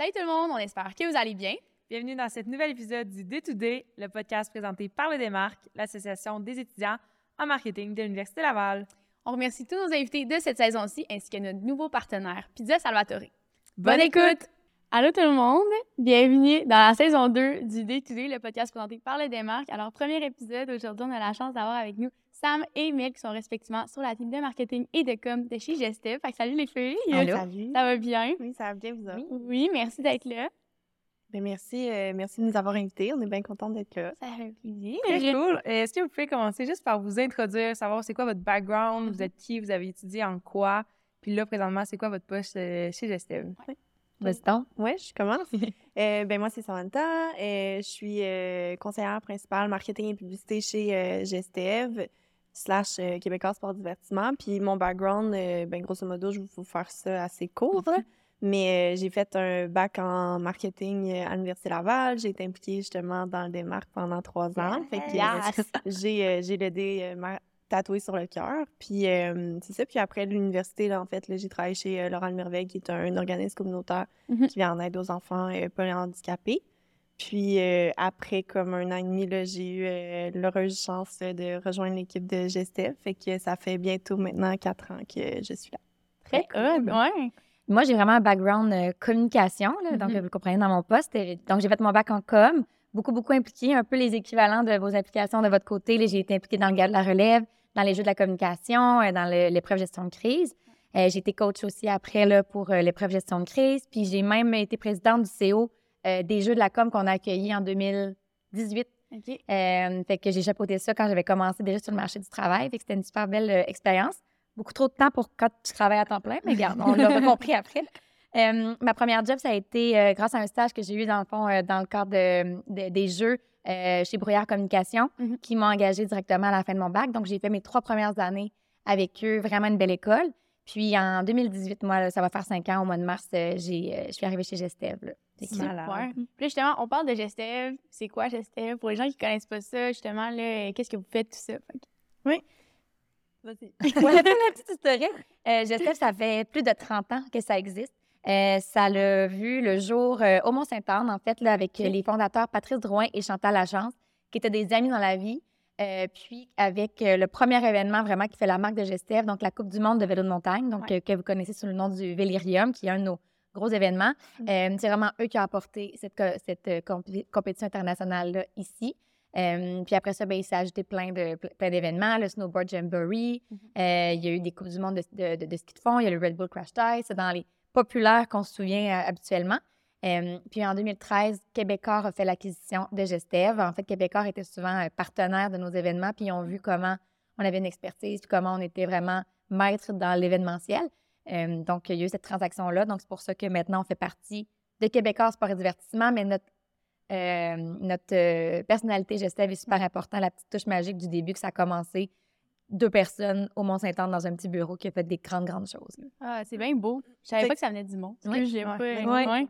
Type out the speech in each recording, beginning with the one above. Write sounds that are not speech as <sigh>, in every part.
Salut tout le monde, on espère que vous allez bien. Bienvenue dans cet nouvel épisode du Day to Day, le podcast présenté par le Démarque, l'association des étudiants en marketing de l'Université Laval. On remercie tous nos invités de cette saison-ci ainsi que notre nouveau partenaire, Pizza Salvatore. Bonne, écoute! Allô tout le monde, bienvenue dans la saison 2 du Day to Day, le podcast présenté par le Démarque. Alors, premier épisode, aujourd'hui, on a la chance d'avoir avec nous Sam et Mel qui sont respectivement sur la team de marketing et de com de chez Gestev. Fait que salut les filles! Allô? Salut. Ça va bien? Oui, ça va bien, vous autres? Oui, merci d'être là. Ben, merci, euh, merci de nous avoir invités. On est bien contents d'être là. Ça fait plaisir. Très cool. Euh, Est-ce que vous pouvez commencer juste par vous introduire, savoir c'est quoi votre background, vous êtes qui, vous avez étudié en quoi, puis là, présentement, c'est quoi votre poste euh, chez Gestev? Vas-y donc. Oui, je commence. <laughs> Euh, ben, moi, c'est Samantha. Euh, je suis euh, conseillère principale marketing et publicité chez euh, Gestev slash euh, Québécois Sport Divertissement. Puis mon background, euh, ben, grosso modo, je vais vous faire ça assez court. là. Mais euh, j'ai fait un bac en marketing euh, à l'Université Laval. J'ai été impliquée justement dans le démarque pendant trois ans. Fait que, Yes. j'ai j'ai le dé tatoué sur le cœur. Puis c'est ça. Puis après l'université, là, en fait, là, j'ai travaillé chez Laurent Merveille, qui est un, organisme communautaire Mhm. qui vient en aide aux enfants euh, polyhandicapés. Puis euh, après comme un an et demi, là, j'ai eu euh, l'heureuse chance de rejoindre l'équipe de Gestef. Fait que ça fait bientôt maintenant quatre ans que je suis là. Très cool. Ouais. Moi, j'ai vraiment un background euh, communication, là, donc Mhm. vous comprenez dans mon poste. Donc, j'ai fait mon bac en com, beaucoup, beaucoup impliqué, un peu les équivalents de vos implications de votre côté. J'ai été impliquée dans le garde de la relève, dans les jeux de la communication, euh, dans l'épreuve gestion de crise. Euh, j'ai été coach aussi après là, pour euh, l'épreuve gestion de crise. Puis j'ai même été présidente du CO euh, des jeux de la com qu'on a accueillis en 2018. OK. Euh, fait que j'ai chapeauté ça quand j'avais commencé déjà sur le marché du travail. Fait que c'était une super belle euh, expérience. Beaucoup trop de temps pour quand tu travailles à temps plein, mais regarde, on l'a <laughs> compris après. Ma première job, ça a été grâce à un stage que j'ai eu dans le fond dans le cadre de- de- des jeux chez Brouillard Communication, Mhm. qui m'ont engagée directement à la fin de mon bac. Donc, j'ai fait mes trois premières années avec eux, vraiment une belle école. Puis en 2018, moi, là, ça va faire cinq ans, au mois de mars, je suis arrivée chez Gestev. Super. Puis là, justement, on parle de Gestev. C'est quoi Gestev? Pour les gens qui connaissent pas ça, justement, là, qu'est-ce que vous faites, tout ça? Fait que- Vas-y. <laughs> Pour la <laughs> petite historique, euh, Gestev, ça fait plus de 30 ans que ça existe. Euh, ça l'a vu le jour euh, au Mont-Saint-Anne, en fait, là, avec euh, les fondateurs Patrice Drouin et Chantal Lachance, qui étaient des amis dans la vie. Euh, puis avec euh, le premier événement vraiment qui fait la marque de Gestev, donc la Coupe du monde de vélo de montagne, donc Ouais. euh, que vous connaissez sous le nom du Vélirium, qui est un de nos gros événements. Euh, c'est vraiment eux qui ont apporté cette, euh, compé- compétition internationale-là ici. Euh, puis après ça, ben, il s'est ajouté plein de plein d'événements, le Snowboard Jamboree, euh, il y a eu des Coupes du monde de, de- de- de ski de fond, il y a le Red Bull Crash Test, c'est dans les populaires qu'on se souvient euh, habituellement. Puis en 2013, Québécois a fait l'acquisition de Gestev. En fait, Québécois était souvent partenaire de nos événements, puis ils ont vu comment on avait une expertise, puis comment on était vraiment maître dans l'événementiel. Euh, donc, il y a eu cette transaction-là. Donc, c'est pour ça que maintenant, on fait partie de Québécois Sport et Divertissement, mais notre, euh, notre euh, personnalité Gestev est super importante, la petite touche magique du début que ça a commencé. Deux personnes au Mont-Saint-Anne dans un petit bureau qui a fait des grandes, grandes choses. là. Ah, c'est bien beau. Je savais pas que- ça venait du monde. Ouais. J'ai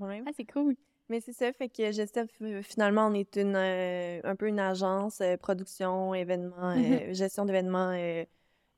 Ouais. Ah, c'est cool. Mais c'est ça, fait que Gestef, euh, finalement, on est une, euh, un peu une agence euh, production, événements, <laughs> euh, gestion d'événements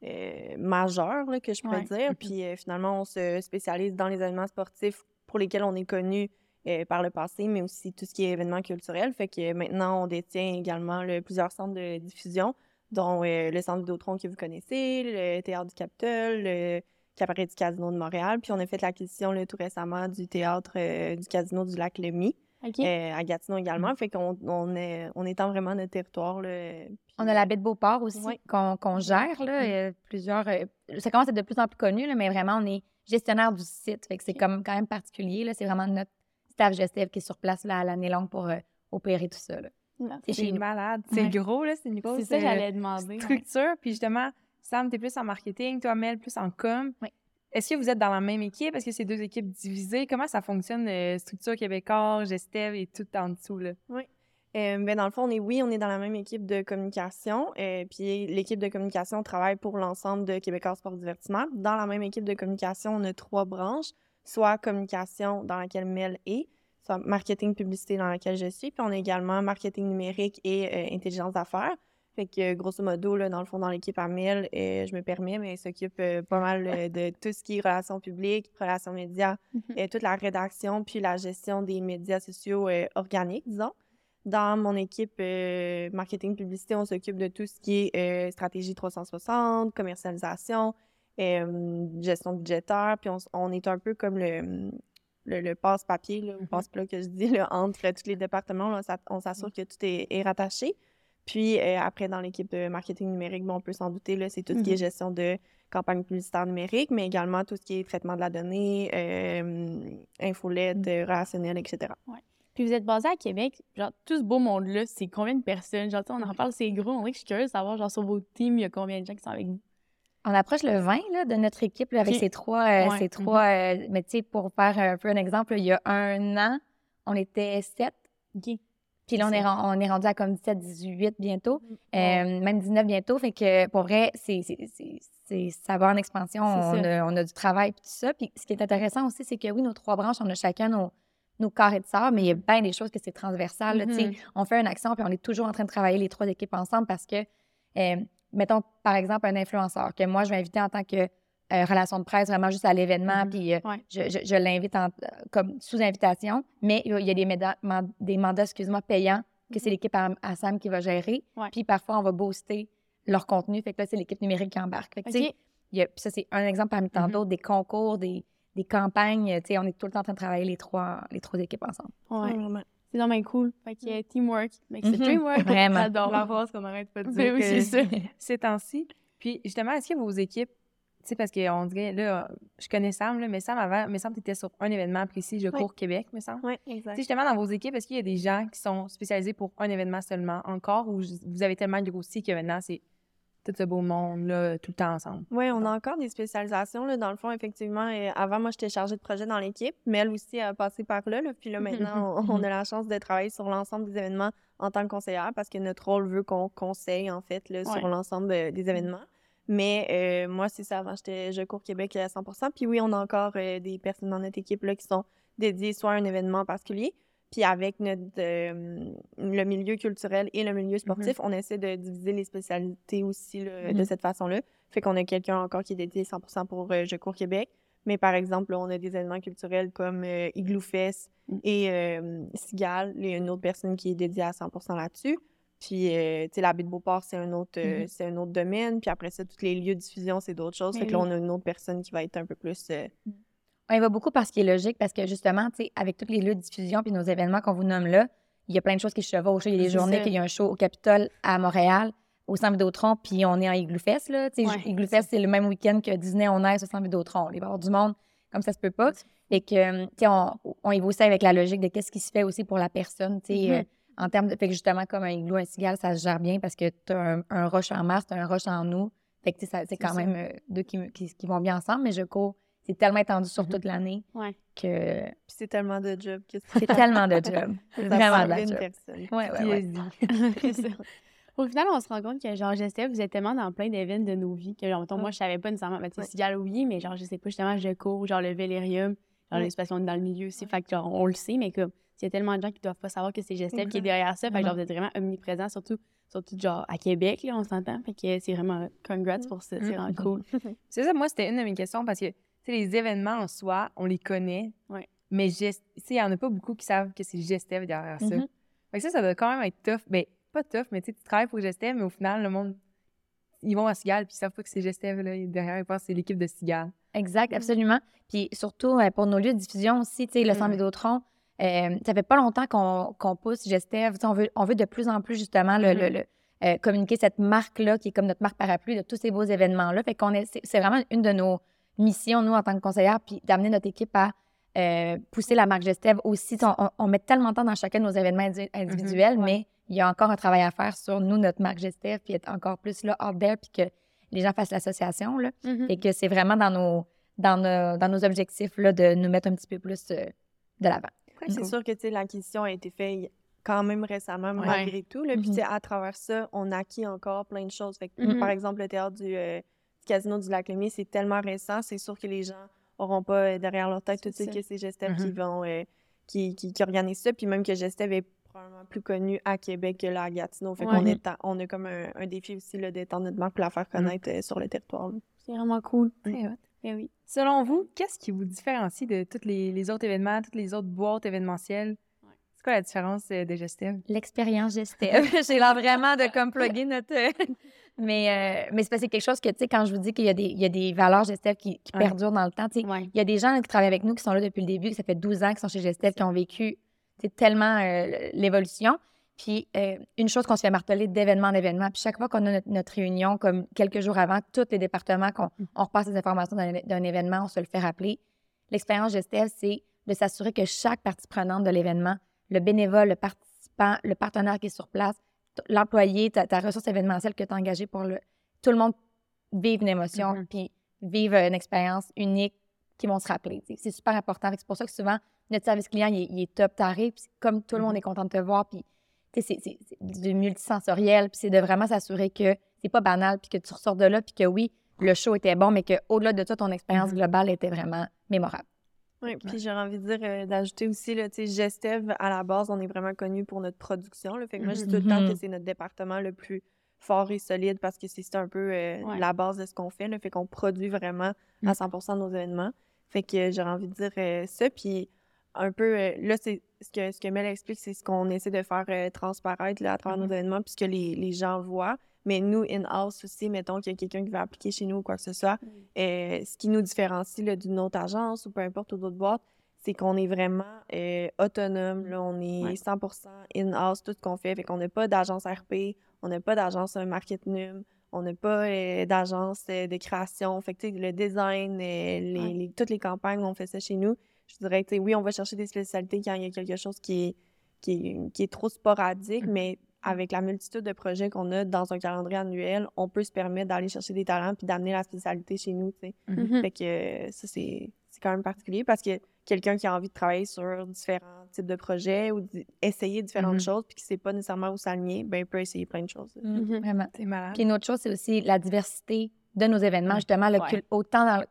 euh, euh, majeurs, là, que je pourrais Ouais. dire. Puis euh, finalement, on se spécialise dans les événements sportifs pour lesquels on est connu euh, par le passé, mais aussi tout ce qui est événements culturels. Fait que maintenant, on détient également le- plusieurs centres de diffusion, dont euh, le centre Vidéotron que vous connaissez, le Théâtre du Capitole, le Cabaret du Casino de Montréal. Puis on a fait l'acquisition tout récemment du Théâtre euh, du Casino du Lac Lémy. Euh, à Gatineau également. Fait qu'on on est, on étend vraiment notre territoire. Là, On a la baie de Beauport aussi Ouais. qu'on qu'on gère. Là, euh, plusieurs, euh, ça commence à être de plus en plus connu, là, mais vraiment, on est gestionnaire du site. Fait que c'est comme quand même particulier. là. C'est vraiment notre staff Gestev qui est sur place là, à l'année longue pour euh, opérer tout ça. là. C'est malade. C'est Ouais. gros, là. C'est une grosse C'est ça, euh, j'allais demander. ouais. structure. Puis justement, Sam, t'es plus en marketing, toi, Mel, plus en com. Oui. Est-ce que vous êtes dans la même équipe? Est-ce que c'est deux équipes divisées? Comment ça fonctionne, euh, structure québécois, Gestev et tout en dessous, là? Euh, ben, dans le fond, on est, oui, on est dans la même équipe de communication. euh, puis l'équipe de communication travaille pour l'ensemble de Québécois Sport Divertissement. Dans la même équipe de communication, on a trois branches, soit communication dans laquelle Mel est, soit marketing publicité dans laquelle je suis, puis on a également marketing numérique et intelligence d'affaires. Fait que, grosso modo, là, dans le fond, dans l'équipe à 1000, euh, je me permets, mais elle s'occupe euh, pas mal euh, de tout ce qui est relations publiques, relations médias, Mhm. toute la rédaction, puis la gestion des médias sociaux organiques, disons. Dans mon équipe marketing publicité, on s'occupe de tout ce qui est stratégie 360, commercialisation, gestion budgétaire, puis on, est un peu comme le, le, le passe-papier, là, ou Mhm. passe-plat que je dis, là, entre tous les départements. là, on s'a- on s'assure que tout est, est rattaché. Puis euh, après, dans l'équipe de marketing numérique, bon, on peut s'en douter, là, c'est tout ce qui est gestion de campagne publicitaire numérique, mais également tout ce qui est traitement de la donnée, euh, infolette, euh, relationnel, etc. Puis vous êtes basé à Québec, genre tout ce beau monde-là, c'est combien de personnes? Genre, tu sais, on en parle, c'est gros. On dirait que je suis curieuse de savoir, genre, sur vos teams, il y a combien de gens qui sont avec vous? On approche le 20 là, de notre équipe là, avec ces trois. euh, Ouais. ces trois euh, mais tu sais, pour faire un peu un exemple, il y a un an, on était sept. OK. Puis là, on est, on est rendu à comme 17, 18 bientôt, euh, même 19 bientôt. Fait que pour vrai, c'est, ça va en expansion. On a, on a du travail puis tout ça. Puis ce qui est intéressant aussi, c'est que oui, nos trois branches, on a chacun nos, nos carrés de sort, mais il y a bien des choses que c'est transversal. là. Mhm. On fait une action puis on est toujours en train de travailler les trois équipes ensemble parce que, euh, mettons, par exemple, un influenceur que moi, je vais inviter en tant que euh, relation de presse, vraiment juste à l'événement, Mhm. puis euh, Ouais. je, je- je l'invite en- comme sous invitation, mais il y a- des, méda- man- des mandats, excuse-moi, payants que c'est l'équipe à, à Sam qui va gérer. Ouais. Puis parfois, on va booster leur contenu. Fait que là, c'est l'équipe numérique qui embarque. Fait que, tu sais, OK. il y a- puis ça, c'est un exemple parmi tant Mhm. d'autres, des concours, des, des campagnes. Tu sais, on est tout le temps en train de travailler les trois, les trois équipes ensemble. Ouais. C'est vraiment cool. Fait que euh, teamwork. Makes. Vraiment. <laughs> J'adore. La phrase qu'on arrête pas de dire. Ben oui, que c'est ça. <laughs> Ces temps-ci. Puis justement, est-ce que vos équipes, tu sais, parce qu'on dirait, là, je connais Sam, là, mais Sam avant, mais Sam, t'étais sur un événement précis, je Oui. cours Québec, me semble. Oui, Tu exact. sais, justement, dans vos équipes, est-ce qu'il y a des gens qui sont spécialisés pour un événement seulement encore ou vous avez tellement grossi que maintenant, c'est tout ce beau monde-là, tout le temps ensemble? Oui, on a encore des spécialisations. Là, dans le fond, effectivement, avant, moi, j'étais chargée de projet dans l'équipe, mais elle aussi a passé par là. là. Puis là, <laughs> maintenant, on, on a la chance de travailler sur l'ensemble des événements en tant que conseillère parce que notre rôle veut qu'on conseille, en fait, là, sur l'ensemble euh, des événements. Mais euh, moi, c'est ça. Avant, j'étais Je cours Québec à 100% Puis oui, on a encore euh, des personnes dans notre équipe là, qui sont dédiées soit à un événement particulier, puis avec notre, euh, le milieu culturel et le milieu sportif, on essaie de diviser les spécialités aussi là, de Mhm. cette façon-là. Fait qu'on a quelqu'un encore qui est dédié 100% pour Je cours Québec. Mais par exemple, là, on a des événements culturels comme euh, Igloo Fest Mm. et euh, Cigale. Il y a une autre personne qui est dédiée à 100% là-dessus. Puis, euh, tu sais, la baie de Beauport, c'est un, autre, euh, Mhm. c'est un autre domaine. Puis après ça, tous les lieux de diffusion, c'est d'autres choses. Mais fait que là, on a une autre personne qui va être un peu plus... euh, On y va beaucoup parce qu'il est logique, parce que justement, tu sais, avec tous les lieux de diffusion puis nos événements qu'on vous nomme là, il y a plein de choses qui se chevauchent. Il y a des journées qu'il y a un show au Capitole à Montréal, au Centre Vidéotron, puis on est en Igloo Fest, là. Tu sais, Ouais, Igloo Fest, c'est le même week-end que Disney On Ice au Centre Vidéotron. Il va y avoir du monde, comme ça se peut pas. Et que, tu sais, on, on y va aussi avec la logique de qu'est-ce qui se fait aussi pour la personne, tu sais, Mhm. euh, en termes de... Fait que justement, comme un igloo, un cigale, ça se gère bien parce que tu as un, un rush en mars, tu as un rush en août. Fait que, sais, c'est quand ça. même euh, deux qui, qui, qui vont bien ensemble, mais je cours... C'est tellement étendu sur Mhm. toute l'année Ouais. que Puis c'est tellement de job que c'est tellement de job. <laughs> Vraiment de la une job. personne. Ouais, ouais, ouais. <laughs> C'est ça. <laughs> Au final, on se rend compte que, genre, Gestel, vous êtes tellement dans plein d'événements de nos vies que, genre, mettons, moi, je savais pas nécessairement, ben, tu sais. Cigale, oui, mais genre, je sais pas, justement, je cours, genre, le Vélérium, genre, Ouais. les parce qu'on est dans le milieu aussi, fait que, genre, on le sait, mais comme, il y a tellement de gens qui doivent pas savoir que c'est Gestel qui est derrière ça, fait que, genre, vous êtes vraiment omniprésent, surtout, surtout, genre, à Québec, là, on s'entend, fait que c'est vraiment, congrats Mm. pour ça, c'est vraiment cool. <laughs> C'est ça, moi, c'était une de mes questions parce que, tu sais, les événements en soi, on les connaît. Ouais. Mais, gest- tu sais, il y en a pas beaucoup qui savent que c'est Gestev derrière ça. Mhm. Fait que ça, ça doit quand même être tough. Ben, pas tough, mais tu sais, tu travailles pour Gestev, mais au final, le monde, ils vont à Cigale puis ils savent pas que c'est Gestev, là. Derrière, ils pensent que c'est l'équipe de Cigale. Exact, absolument. Puis surtout, euh, pour nos lieux de diffusion aussi, tu sais, le Centre Mm. Vidéotron, euh, ça fait pas longtemps qu'on pousse Gestev. On veut, on veut de plus en plus, justement, le, le- le, euh, communiquer cette marque-là, qui est comme notre marque parapluie de tous ces beaux événements-là. Fait qu'on est, c'est vraiment une de nos missions, nous, en tant que conseillère, puis d'amener notre équipe à euh, pousser la marque Gestev aussi. On, on met tellement de temps dans chacun de nos événements indi- individuels, Ouais. mais il y a encore un travail à faire sur nous, notre marque Gestev, puis être encore plus là, out there, puis que les gens fassent l'association, là. Mhm. Et que c'est vraiment dans nos, dans nos, dans nos objectifs là, de nous mettre un petit peu plus euh, de l'avant. Après, c'est sûr que l'acquisition a été faite quand même récemment, Ouais. malgré tout. Là. Puis, Mhm. sais, à travers ça, on acquis encore plein de choses. Fait que, Mhm. Par exemple, le théâtre du, euh, du Casino du Lac-Lémy, c'est tellement récent, c'est sûr que les gens n'auront pas euh, derrière leur tête tout de suite que c'est Gestev qui Mhm. vont. euh, qui, qui, ça, puis même que Gestev est probablement plus connu à Québec que là à Gatineau. Fait Ouais. qu'on est, on a comme un, un défi aussi là, d'étendre notre marque pour la faire connaître euh, sur le territoire. C'est vraiment cool. Eh oui. Selon vous, qu'est-ce qui vous différencie de tous les, les autres événements, toutes les autres boîtes événementielles? C'est quoi la différence euh, de Gestev? L'expérience Gestev. <laughs> J'ai l'air vraiment de comme plugger notre. <laughs> mais euh, mais c'est parce que c'est quelque chose que, tu sais, quand je vous dis qu'il y, a des- il y a des valeurs Gestev qui, qui Ouais. perdurent dans le temps, tu sais, Ouais. il y a des gens qui travaillent avec nous qui sont là depuis le début, que ça fait 12 ans qu'ils sont chez Gestev, qui ont vécu tellement euh, l'évolution. Puis euh, une chose qu'on se fait marteler d'événement en événement, puis chaque fois qu'on a notre, notre réunion, comme quelques jours avant, tous les départements, qu'on on repasse les informations d'un événement, on se le fait rappeler. L'expérience Gestev, c'est de s'assurer que chaque partie prenante de l'événement, le bénévole, le participant, le partenaire qui est sur place, l'employé, ta, ta ressource événementielle que tu as engagée pour le. Tout le monde vive une émotion, Mhm. puis vive une expérience unique qui vont se rappeler. C'est super important. C'est pour ça que souvent, notre service client, il est, il est top taré, puis comme tout le monde Mhm. est content de te voir, puis c'est du multisensoriel, puis c'est de vraiment s'assurer que c'est pas banal, puis que tu ressors de là, puis que oui, le show était bon, mais qu'au-delà de ça, ton expérience Mhm. globale était vraiment mémorable. Oui, puis j'aurais envie de dire, euh, d'ajouter aussi, là, tu sais, Gestev, à la base, on est vraiment connu pour notre production. Là, fait que moi, je dis tout le temps Mhm. que c'est notre département le plus fort et solide parce que c'est un peu euh, Ouais. la base de ce qu'on fait. Là, fait qu'on produit vraiment Mm. à 100 de nos événements. Fait que euh, j'aurais envie de dire euh, ça. Puis un peu, euh, là, c'est ce que, ce que Mel explique, c'est ce qu'on essaie de faire euh, transparaître là, à travers Mhm. nos événements, puisque les, les gens voient. Mais nous, in-house aussi, mettons qu'il y a quelqu'un qui va appliquer chez nous ou quoi que ce soit, euh, ce qui nous différencie d'une autre agence ou peu importe, ou d'autres boîtes, c'est qu'on est vraiment euh, autonome. Là, on est Ouais. 100% in-house, tout ce qu'on fait. Fait qu'on n'a pas d'agence RP, on n'a pas d'agence marketing, on n'a pas euh, d'agence euh, de création. Fait que, le design, euh, les, Ouais. les- toutes les campagnes, on fait ça chez nous. Je dirais que, tu sais, oui, on va chercher des spécialités quand il y a quelque chose qui est, qui est, qui est trop sporadique, Mhm. mais avec la multitude de projets qu'on a dans un calendrier annuel, on peut se permettre d'aller chercher des talents puis d'amener la spécialité chez nous, tu sais. Mhm. Fait que ça, c'est c'est quand même particulier parce que quelqu'un qui a envie de travailler sur différents types de projets ou d'essayer différentes Mhm. choses puis qui sait pas nécessairement où s'aligner, ben, il peut essayer plein de choses. Vraiment. C'est malade. Puis une autre chose, c'est aussi la diversité de nos événements, Mm. justement, le Ouais. cul- autant dans le-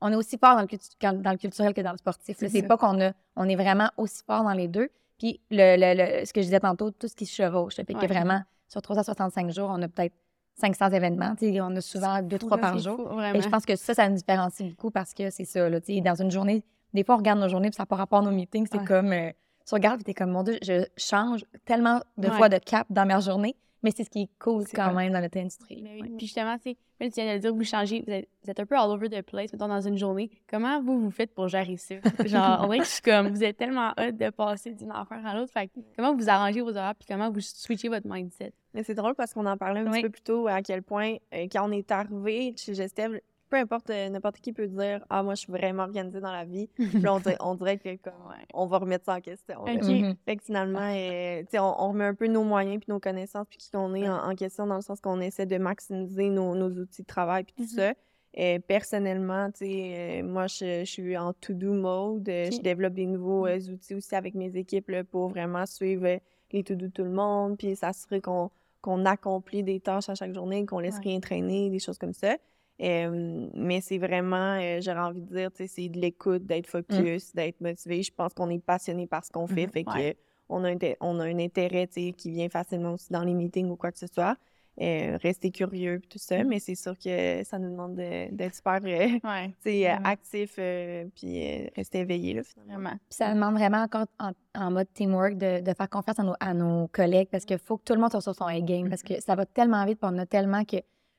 on est aussi fort dans le, dans culturel que dans le sportif. C'est ça. pas qu'on a, on est vraiment aussi fort dans les deux. Puis le, le- le- ce que je disais tantôt, tout ce qui se chevauche. là. Fait Ouais. que vraiment, sur 365 jours, on a peut-être 500 événements. On a souvent deux, trois par jour. fou, Et je pense que ça, ça nous différencie beaucoup parce que c'est ça. Là, dans une journée, des fois, on regarde nos journées puis ça n'a pas rapport à nos meetings. C'est Ouais. comme, euh, tu regardes et t'es comme, mon Dieu, je change tellement de Ouais. fois de cap dans ma journée. Mais c'est ce qui est cool quand vrai. même dans notre industrie. Mais oui. Puis justement, tu sais, Mel, tu viens de le dire, vous changez, vous êtes, vous êtes un peu all over the place, mettons, dans une journée. Comment vous, vous faites pour gérer ça? <laughs> Genre, on dirait que je suis comme, vous êtes tellement hâte de passer d'une affaire à l'autre. Fait que comment vous arrangez vos horaires, puis comment vous switchez votre mindset? Mais c'est drôle parce qu'on en parlait un Oui. petit peu plus tôt à quel point, euh, quand on est arrivé chez Gestev, peu importe, euh, n'importe qui peut dire Ah, moi, je suis vraiment organisée dans la vie. <laughs> Puis là, on, dirait, on dirait que comme, Ouais. on va remettre ça en question. là. Ok. Mhm. Fait que finalement, euh, on, on remet un peu nos moyens puis nos connaissances puis qui qu'on est en, en question dans le sens qu'on essaie de maximiser nos, nos outils de travail puis tout Mhm. ça. Euh, personnellement, tu sais, euh, moi, je, je suis en to-do mode. Je développe des nouveaux euh, outils aussi avec mes équipes là, pour vraiment suivre les to-do de tout le monde puis s'assurer qu'on qu'on accomplit des tâches à chaque journée, qu'on laisse Ouais. rien traîner, des choses comme ça. Euh, mais c'est vraiment, euh, j'aurais envie de dire, tu sais, c'est de l'écoute, d'être focus, d'être motivé. Je pense qu'on est passionné par ce qu'on fait. Mhm. Fait que Ouais. on a un, on a un intérêt, tu sais, qui vient facilement aussi dans les meetings ou quoi que ce soit. Euh, rester curieux puis tout ça, mais c'est sûr que ça nous demande de- d'être super, euh, Ouais, tu sais, euh, Vraiment. actif euh, puis euh, rester éveillé, là, finalement. vraiment. Puis ça demande vraiment encore en, en mode teamwork de, de faire confiance à nos, à nos collègues parce qu'il faut que tout le monde soit sur son A-game parce que ça va tellement vite puis on a tellement que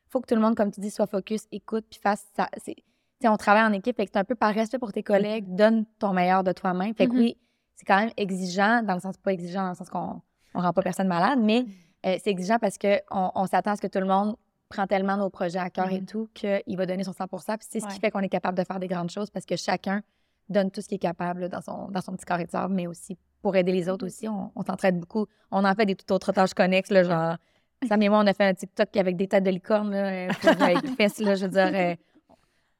faut que tout le monde, comme tu dis, soit focus, écoute puis fasse ça. c'est- Tu sais, on travaille en équipe, fait que c'est un peu par respect pour tes collègues, donne ton meilleur de toi-même. Fait que Mhm. oui, c'est quand même exigeant, dans le sens pas exigeant dans le sens qu'on on rend pas personne malade, mais euh, c'est exigeant parce qu'on on, s'attend à ce que tout le monde prend tellement nos projets à cœur et Mhm. tout qu'il va donner son 100 Puis c'est ce Ouais. qui fait qu'on est capable de faire des grandes choses parce que chacun donne tout ce qu'il est capable là, dans son, dans son petit sable, mais aussi pour aider les autres aussi. On, on s'entraide beaucoup. On en fait des toutes autres tâches connexes, là, genre. Sam et moi, on a fait un TikTok avec des têtes de licorne, là, euh, pour avec les fesses, là, je veux dire. euh,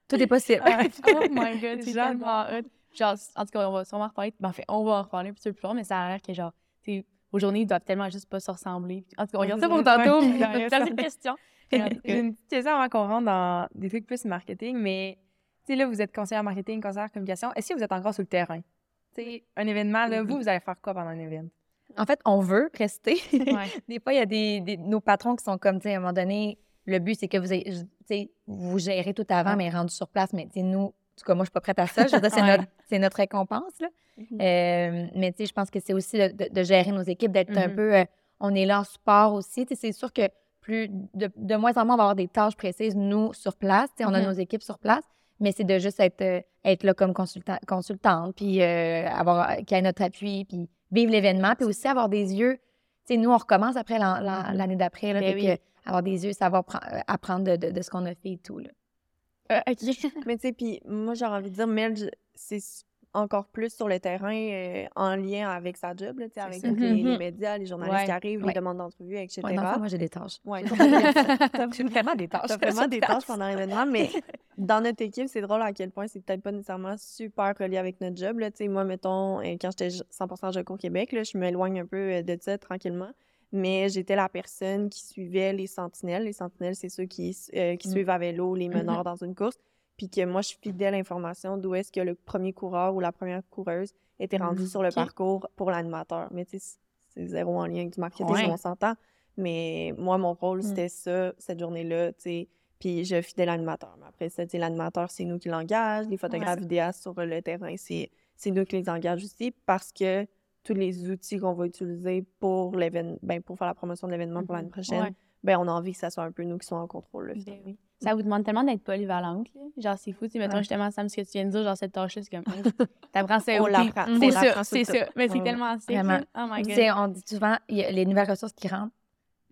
tout est possible. <laughs> oh my god, c'est tellement hot. Genre, en tout cas, on va sûrement en reparler. Ben, en fait, on va en reparler un petit peu plus tard, mais ça a l'air que, genre, tu sais, aux journées, ils doivent tellement juste pas se ressembler. En tout cas, on regarde ça pour tantôt. Ouais. <laughs> mais on a plein de questions. <laughs> Mais en tout cas, J'ai une petite question avant qu'on rentre dans des trucs plus marketing, mais tu sais, là, vous êtes conseillère marketing, conseillère communication. Est-ce que vous êtes encore sur le terrain? Tu sais, un événement, là, vous, vous allez faire quoi pendant un événement? En fait, on veut rester. Ouais. <laughs> des fois, il y a des, des- nos patrons qui sont comme, tu sais, à un moment donné, le but, c'est que vous, ayez- vous gérez tout avant, Ouais. mais rendu sur place. Mais, tu sais, nous, en tout cas, moi, je suis pas prête à ça. Je veux dire, c'est Ouais. notre, récompense, là. Mhm. Euh, mais, tu sais, je pense que c'est aussi de, de- de gérer nos équipes, d'être un Mhm. peu... euh, on est là en support aussi. Tu sais, c'est sûr que plus, de, de moins en moins, on va avoir des tâches précises, nous, sur place. Tu sais, on a Mhm. nos équipes sur place. Mais c'est de juste être, euh, être là comme consultant, consultante, puis euh, avoir, qu'il y ait notre appui, puis vivre l'événement, puis aussi avoir des yeux. Tu sais, nous, on recommence après l'an- l'année d'après, là, Ben oui. que avoir des yeux, savoir euh, apprendre de, de- de ce qu'on a fait et tout. Là. Euh, OK. <laughs> Mais tu sais, puis moi, j'aurais envie de dire, Mel, c'est encore plus sur le terrain euh, en lien avec sa job, là, avec les, les Mhm. médias, les journalistes Ouais. qui arrivent, Ouais. les demandes d'entrevue, etc. Ouais, dans le moi, j'ai des tâches. Ouais, <laughs> J'ai vraiment des tâches. T'as vraiment des tâches pendant l'événement, mais dans notre équipe, c'est drôle à quel point c'est peut-être pas nécessairement super relié avec notre job. Là. Tu sais, Moi, mettons, euh, quand j'étais 100% Je cours Québec, là, je m'éloigne un peu euh, de ça tranquillement. Mais j'étais la personne qui suivait les sentinelles. Les sentinelles, c'est ceux qui, euh, qui Mm. suivent à vélo les meneurs dans une course. Puis que moi, je fidèle l'information d'où est-ce que le premier coureur ou la première coureuse était rendu Mm, sur le parcours pour l'animateur. Mais tu sais, c'est zéro en lien avec du marketing, Ouais. on s'entend. Mais moi, mon rôle, Mm. c'était ça, cette journée-là, tu sais. Puis je fidèle l'animateur. Mais après ça, tu sais, l'animateur, c'est nous qui l'engage. Les photographes vidéastes sur le terrain, c'est c'est nous qui les engage aussi parce que tous les outils qu'on va utiliser pour l'événement, ben, pour faire la promotion de l'événement pour Mhm. l'année prochaine, Ouais. ben, on a envie que ça soit un peu nous qui soyons en contrôle. là, Ben oui. Ça vous demande tellement d'être polyvalente. Genre, c'est fou. Tu sais, mettons, Ouais. justement, Sam, ce que tu viens de dire, genre, cette tâche-là, c'est comme. <laughs> T'apprends ça On au l'apprend. C'est ça, c'est ça. Mais c'est tellement. Vraiment. Oh my Tu god. sais, on dit souvent, il y a les nouvelles ressources qui rentrent,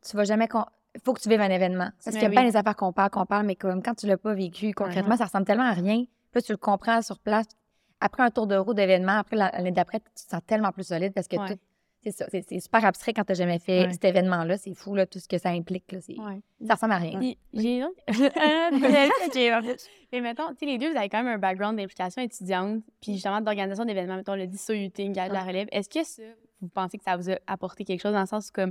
tu vas jamais... Il faut que tu vives un événement. Parce qu'il y a oui. des affaires qu'on parle, qu'on parle, mais comme quand tu l'as pas vécu concrètement, ça ressemble tellement à rien. Puis là, tu le comprends sur place. Après un tour de roue d'événement, après la- l'année d'après, tu te sens tellement plus solide parce que Ouais. tout... C'est ça, c'est c'est super abstrait quand tu n'as jamais fait Ouais. cet événement-là. C'est fou, là, tout ce que ça implique. Là, c'est- Ouais. Ça ressemble à rien. J'ai <laughs> <laughs> Mais mettons, tu sais, les deux, vous avez quand même un background d'implication étudiante, puis justement d'organisation d'événements, mettons le DISO de la relève. Est-ce que ça, vous pensez que ça vous a apporté quelque chose dans le sens où, comme,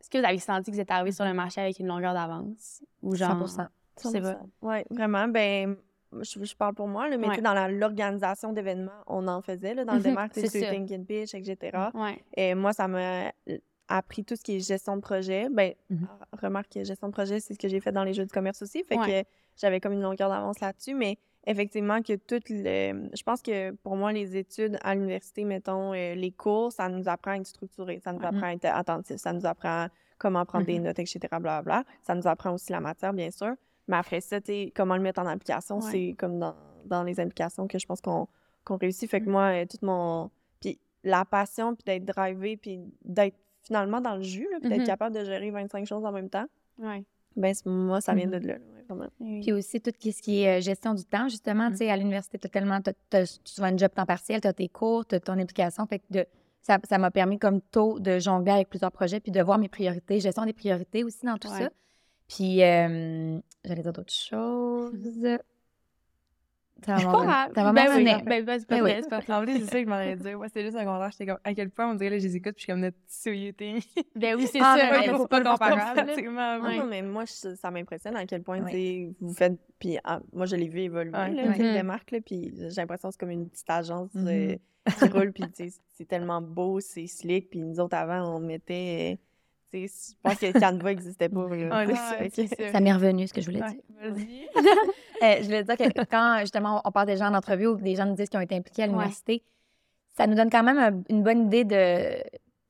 est-ce que vous avez senti que vous êtes arrivé sur le marché avec une longueur d'avance? Ou genre. 100 Je sais pas. Oui, vraiment. Ben, je, je parle pour moi, là, mais tu Ouais. dans l'organisation d'événements, on en faisait, là, dans le Mhm, démarque, c'est c'est ça. Think and Pitch, etc. Ouais. Et moi, ça m'a appris tout ce qui est gestion de projet. Ben, Mhm. remarque que gestion de projet, c'est ce que j'ai fait dans les jeux de commerce aussi. Fait Ouais. que j'avais comme une longueur d'avance là-dessus, mais effectivement que tout le... Je pense que pour moi, les études à l'université, mettons, euh, les cours, ça nous apprend à être structuré, ça nous Mhm. apprend à être attentif, ça nous apprend comment prendre des Mhm. notes, etc., blablabla. Ça nous apprend aussi la matière, bien sûr. Mais après ça, tu comment le mettre en application, Ouais. c'est comme dans, dans les implications que je pense qu'on qu'on réussit. Fait que Mhm. moi, euh, tout mon... Puis la passion, puis d'être drivé, puis d'être finalement dans le jus, là, puis d'être Mhm. capable de gérer 25 choses en même temps, Ouais. ben moi, ça vient Mhm. de là. Oui. Puis aussi, tout ce qui est euh, gestion du temps, justement, Mm. tu sais, à l'université, tu as tellement, t'as- t'as souvent un job temps partiel, tu as tes cours, tu as ton implication. Fait que de, ça ça m'a permis, comme tôt, de jongler avec plusieurs projets, puis de voir mes priorités, gestion des priorités aussi dans tout Ouais. ça. Puis, euh, j'allais dire d'autres choses. Ça va m'en- ça va Ben oui, ben, ben, c'est pas Ben oui. vrai, c'est pas plus, c'est ça que je m'en allais dire. Moi, c'était juste un contraire. J'étais comme, à quel point on dirait, là, je les écoute, puis je suis comme notre souillété. Ben oui, c'est Ah, ça. ben, c'est pas pas comparable. Pratiquement, Non, oui. non, mais moi, je- ça m'impressionne à quel point, Ouais. tu sais, vous faites... Puis ah, moi, je l'ai vu évoluer, Ouais. là, Mhm. des marques, là, puis j'ai l'impression que c'est comme une petite agence euh, qui roule, puis tu sais, c'est tellement beau, c'est slick, puis nous autres, avant, on mettait... euh, Je pense que Canva n'existait pas. <laughs> c'est que- ça. M'est revenu, ce que je voulais Ouais, dire. Vas-y. <laughs> Euh, je voulais dire que quand, justement, on parle des gens en entrevue ou des gens nous disent qu'ils ont été impliqués à l'université, ça nous donne quand même un- une bonne idée de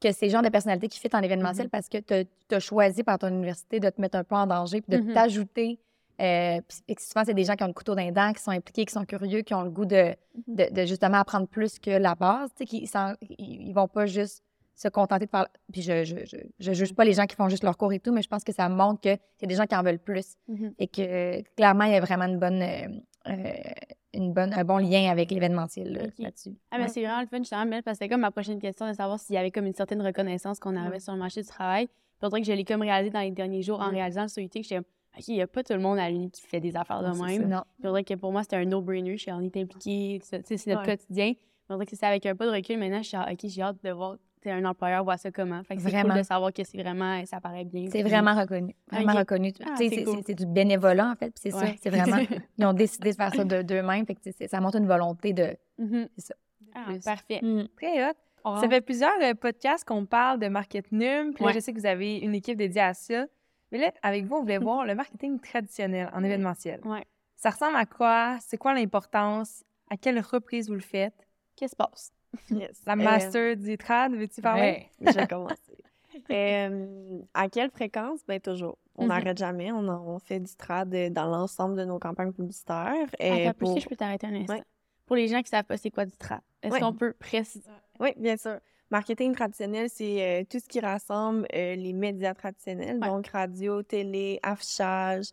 que c'est le genre de personnalité qui fit en événementiel parce que tu as choisi par ton université de te mettre un peu en danger puis de Mhm. t'ajouter. euh, puis- et que souvent, c'est des gens qui ont le couteau dans les dents, qui sont impliqués, qui sont curieux, qui ont le goût de, de, de justement apprendre plus que la base. Tu sais, qui s'en- ils, ils vont pas juste se contenter de faire. Puis je, je, je, je juge pas les gens qui font juste leur cours et tout, mais je pense que ça montre que c'est des gens qui en veulent plus Mhm. et que clairement, il y a vraiment une bonne, euh, euh, une bonne, un bon lien avec l'événementiel là-dessus. Ah, mais Ouais. c'est vraiment le fun, justement, Mel, parce que c'était comme ma prochaine question de savoir s'il y avait comme une certaine reconnaissance qu'on Ouais. sur le marché du travail. Puis on dirait que je l'ai comme réalisé dans les derniers jours en Mm. réalisant le SOUT, que j'étais OK, il n'y a pas tout le monde à l'Uni qui fait des affaires de Non, c'est même. Non. Puis on dirait que pour moi, c'était un no-brainer. Je suis on est impliqué, c'est notre Ouais. quotidien. Mais on dirait que c'est avec un peu de recul. Maintenant, je suis OK, j'ai hâte de voir un employeur voit ça comment. Fait que c'est cool Vraiment. de savoir que c'est vraiment, ça paraît bien. C'est puis- vraiment reconnu. Vraiment reconnu. Ah, c'est cool. du bénévolat, en fait. puis C'est ça. C'est vraiment. <laughs> Ils ont décidé de faire ça de- d'eux-mêmes. Fait que ça montre une volonté de. Mhm. C'est ça. Ah, parfait. Mm. Très hot. Ça fait plusieurs euh, podcasts qu'on parle de marketing. Puis là, Ouais. je sais que vous avez une équipe dédiée à ça. Mais là, avec vous, on voulait <laughs> voir le marketing traditionnel en événementiel. Ouais. Ça ressemble à quoi? C'est quoi l'importance? À quelle reprise vous le faites? Qu'est-ce qui se passe? Yes. La Euh, master du trad, veux-tu parler? Je vais commencer. <laughs> Euh, à quelle fréquence? Ben toujours. On Mhm. n'arrête jamais. On, fait du trad euh, dans l'ensemble de nos campagnes publicitaires. Attends, Euh, peu, pour- si je peux t'arrêter un instant. Ouais. Pour les gens qui savent pas c'est quoi du trap, est-ce Ouais. qu'on peut préciser? Oui, bien sûr. Marketing traditionnel, c'est euh, tout ce qui rassemble euh, les médias traditionnels, Ouais. donc radio, télé, affichage.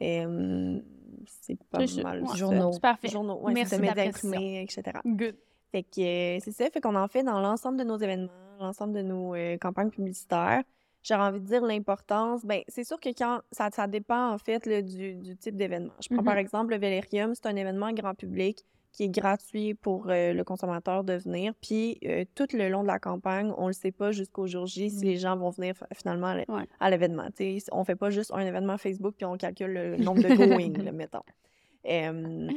euh, c'est pas mal. Journaux. C'est parfait. Journaux, Merci médias imprimés, etc. Good. Fait que euh, c'est ça, fait qu'on en fait dans l'ensemble de nos événements, l'ensemble de nos euh, campagnes publicitaires. J'aurais envie de dire l'importance, ben c'est sûr que quand ça, ça dépend en fait là, du, du type d'événement. Je prends Mhm. par exemple le Vélérium, c'est un événement grand public qui est gratuit pour euh, le consommateur de venir. Puis euh, tout le long de la campagne, on le sait pas jusqu'au jour J si les gens vont venir finalement à Ouais. à l'événement. On fait pas juste un événement Facebook puis on calcule le nombre de <laughs> going, là, mettons. Euh,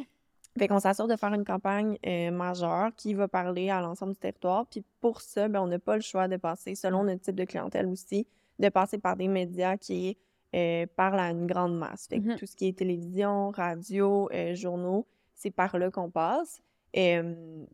fait qu'on s'assure de faire une campagne euh, majeure qui va parler à l'ensemble du territoire. Puis pour ça, ben, on n'a pas le choix de passer, selon notre type de clientèle aussi, de passer par des médias qui euh, parlent à une grande masse. Fait que Mhm. tout ce qui est télévision, radio, euh, journaux, c'est par là qu'on passe.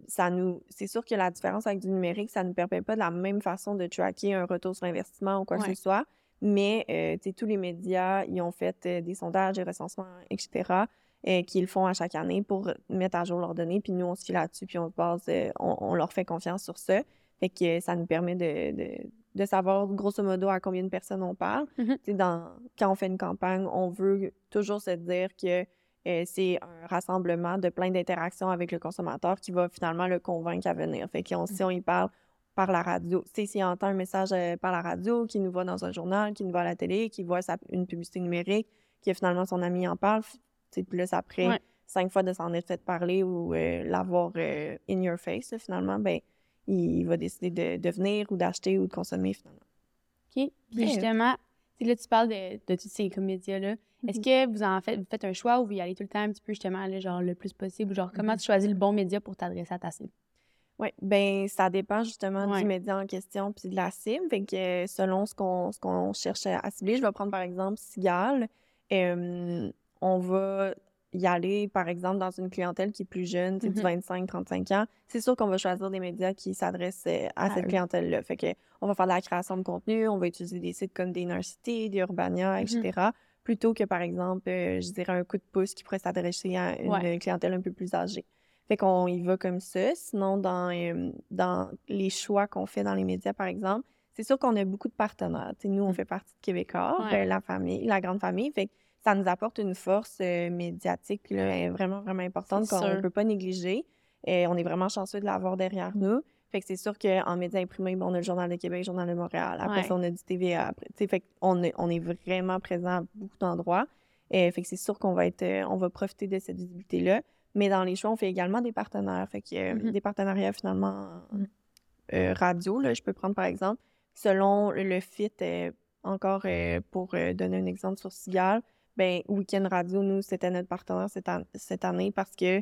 Ça nous, c'est sûr que la différence avec du numérique, ça ne nous permet pas de la même façon de tracker un retour sur investissement ou quoi que ce soit. Mais tous les médias, ils ont fait des sondages, des recensements, etc euh, qu'ils font à chaque année pour mettre à jour leurs données. Puis nous, on se fie là-dessus, puis on se base, euh, on, on leur fait confiance sur ça. Fait que ça nous permet de, de, de savoir grosso modo à combien de personnes on parle. Mhm. Sais, dans, quand on fait une campagne, on veut toujours se dire que euh, c'est un rassemblement de plein d'interactions avec le consommateur qui va finalement le convaincre à venir. Fait que on- si on y parle par la radio, sais, s'il entend un message euh, par la radio, qui nous voit dans un journal, qui nous voit à la télé, qui voit sa- une publicité numérique, que finalement son ami en parle, plus après Ouais. cinq fois de s'en être fait parler ou euh, l'avoir euh, in your face, là, finalement, ben il va décider de, de venir ou d'acheter ou de consommer finalement. OK. Puis justement, là, tu parles de, de tous ces comédias-là. Est-ce Mhm. que vous en faites, vous faites un choix ou vous y allez tout le temps un petit peu justement, là, genre le plus possible? Ou genre, comment Mhm. tu choisis le bon média pour t'adresser à ta cible? Oui, ben ça dépend justement Ouais. du média en question puis de la cible. Fait que selon ce qu'on ce qu'on cherche à cibler, je vais prendre par exemple Sigal. Euh, on va y aller, par exemple, dans une clientèle qui est plus jeune, tu sais, du Mhm. 25-35 ans. C'est sûr qu'on va choisir des médias qui s'adressent euh, à À cette clientèle-là. Fait que on va faire de la création de contenu, on va utiliser des sites comme Dinner City, d'Urbania, Mhm. etc. Plutôt que, par exemple, euh, je dirais un coup de pouce qui pourrait s'adresser à une Ouais. clientèle un peu plus âgée. Fait qu'on y va comme ça. Sinon, dans, euh, dans les choix qu'on fait dans les médias, par exemple, c'est sûr qu'on a beaucoup de partenaires. Tu sais, nous, on fait partie de Québécois, Mm. Ouais. euh, la famille, la grande famille. Fait que ça nous apporte une force euh, médiatique là, vraiment, vraiment importante qu'on ne peut pas négliger. Et on est vraiment chanceux de l'avoir derrière nous. Fait que c'est sûr qu'en médias imprimés, on a le Journal de Québec, le Journal de Montréal. Après Ouais. ça, on a du TVA. Après, fait qu'on est, on est vraiment présent à beaucoup d'endroits. Fait que c'est sûr qu'on va être, euh, on va profiter de cette visibilité-là. Mais dans les choix, on fait également des partenaires. Fait que euh, Mhm. des partenariats finalement euh, radio, là, je peux prendre par exemple, selon le fit, euh, encore euh, pour donner un exemple sur Sigal, ben Weekend Radio, nous, c'était notre partenaire cette, an- cette année parce que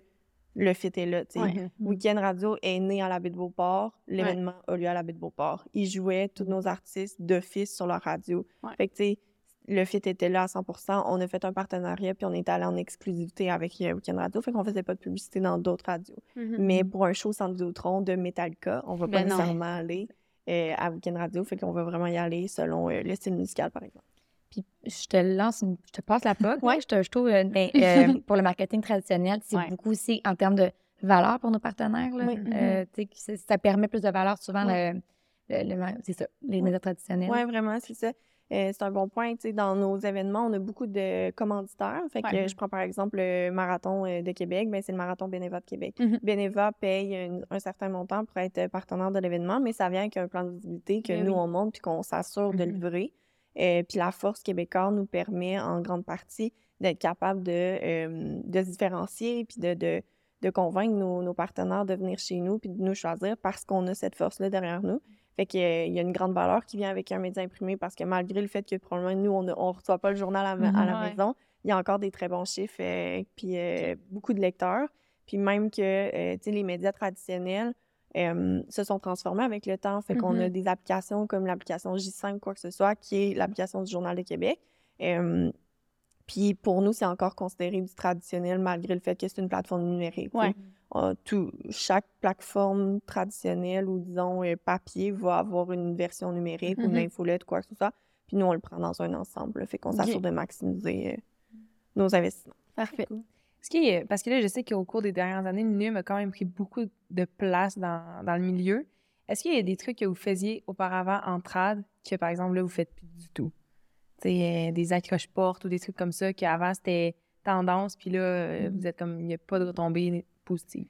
le fit est là. tu sais. Ouais. Weekend Radio est né à la baie de Beauport. L'événement a lieu à la baie de Beauport. Ils jouaient tous nos artistes d'office sur leur radio. Ouais. Fait que, tu sais, le fit était là à 100% On a fait un partenariat, puis on est allé en exclusivité avec euh, Weekend Radio. Fait qu'on faisait pas de publicité dans d'autres radios. Mhm. Mais pour un show sans Vidéotron de Metallica, on va pas Ben non. nécessairement aller euh, à Weekend Radio. Fait qu'on va vraiment y aller selon euh, le style musical, par exemple. Puis je te lance, une- je te passe la POC. Ouais. Je, te, je trouve, euh, <laughs> ben, euh, pour le marketing traditionnel, c'est Ouais. beaucoup aussi en termes de valeur pour nos partenaires. Là. Oui. Euh, tu sais, que ça- permet plus de valeur souvent, Ouais. le, le- le- c'est ça, les médias traditionnels. Oui, vraiment, c'est ça. Euh, c'est un bon point. Tu sais, dans nos événements, on a beaucoup de commanditaires. Fait que Ouais. je prends par exemple le marathon de Québec, ben, c'est le marathon Bénéva de Québec. Mhm. Bénéva paye un, un certain montant pour être partenaire de l'événement, mais ça vient avec un plan de visibilité que Ben nous, oui. on monte puis qu'on s'assure de Mhm. livrer. Euh, puis la force québécoise nous permet en grande partie d'être capable de, euh, de se différencier puis de, de, de convaincre nos, nos partenaires de venir chez nous puis de nous choisir parce qu'on a cette force-là derrière nous. Fait qu'il y a une grande valeur qui vient avec un média imprimé parce que malgré le fait que probablement nous, on ne reçoit pas le journal à, ma- à la. Ouais. maison, il y a encore des très bons chiffres euh, puis euh, beaucoup de lecteurs. Puis même que, euh, tu sais, les médias traditionnels, euh, se sont transformés avec le temps. Fait qu'on a Mhm. des applications comme l'application J5, quoi que ce soit, qui est l'application du Journal de Québec. Euh, puis pour nous, c'est encore considéré du traditionnel malgré le fait que c'est une plateforme numérique. Ouais. Euh, tout, chaque plateforme traditionnelle ou disons euh, papier va avoir une version numérique ou une Mhm. infolette, quoi que ce soit. Puis nous, on le prend dans un ensemble. là. Fait qu'on s'assure de maximiser euh, nos investissements. Parfait. Ce qui est, parce que là, je sais qu'au cours des dernières années, le NUM a quand même pris beaucoup de place dans, dans le milieu. Est-ce qu'il y a des trucs que vous faisiez auparavant en trad que, par exemple, là, vous faites plus du tout? Euh, des accroches-portes ou des trucs comme ça qu'avant, c'était tendance, puis là, euh, vous êtes comme, il n'y a pas de retombée positive.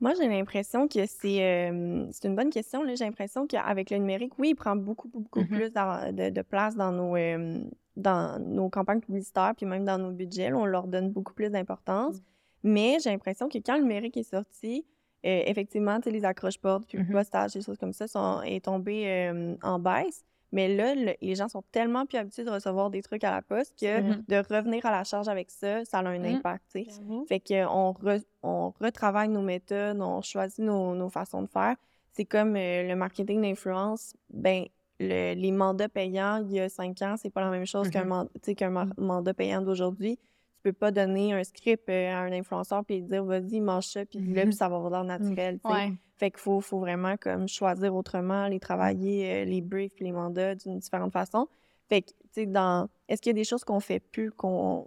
Moi, j'ai l'impression que c'est euh, c'est une bonne question. J'ai l'impression qu'avec le numérique, oui, il prend beaucoup, beaucoup Mhm. plus dans- de, de place dans nos, euh, dans nos campagnes publicitaires, puis même dans nos budgets. là, on leur donne beaucoup plus d'importance. Mais j'ai l'impression que quand le numérique est sorti, euh, effectivement, les accroches-portes, puis le Mhm. postage, des choses comme ça, sont, est tombé euh, en baisse. Mais là, le- les gens sont tellement plus habitués de recevoir des trucs à la poste que Mhm. de revenir à la charge avec ça, ça a un Mhm. impact. tu sais. Fait qu'on re- on retravaille nos méthodes, on choisit nos, nos façons de faire. C'est comme euh, le marketing d'influence. Ben, le- les mandats payants il y a cinq ans, c'est pas la même chose qu'un Mhm. man- tu sais, qu'un mar- mandat payant d'aujourd'hui. Tu peux pas donner un script euh, à un influenceur puis dire vas-y, mange ça, puis là, Mhm. puis ça va avoir l'air naturel. Ouais. Fait qu'il faut, faut vraiment comme choisir autrement, les travailler, euh, les briefs, les mandats d'une différente façon. Fait que, tu sais, dans... Est-ce qu'il y a des choses qu'on fait plus, qu'on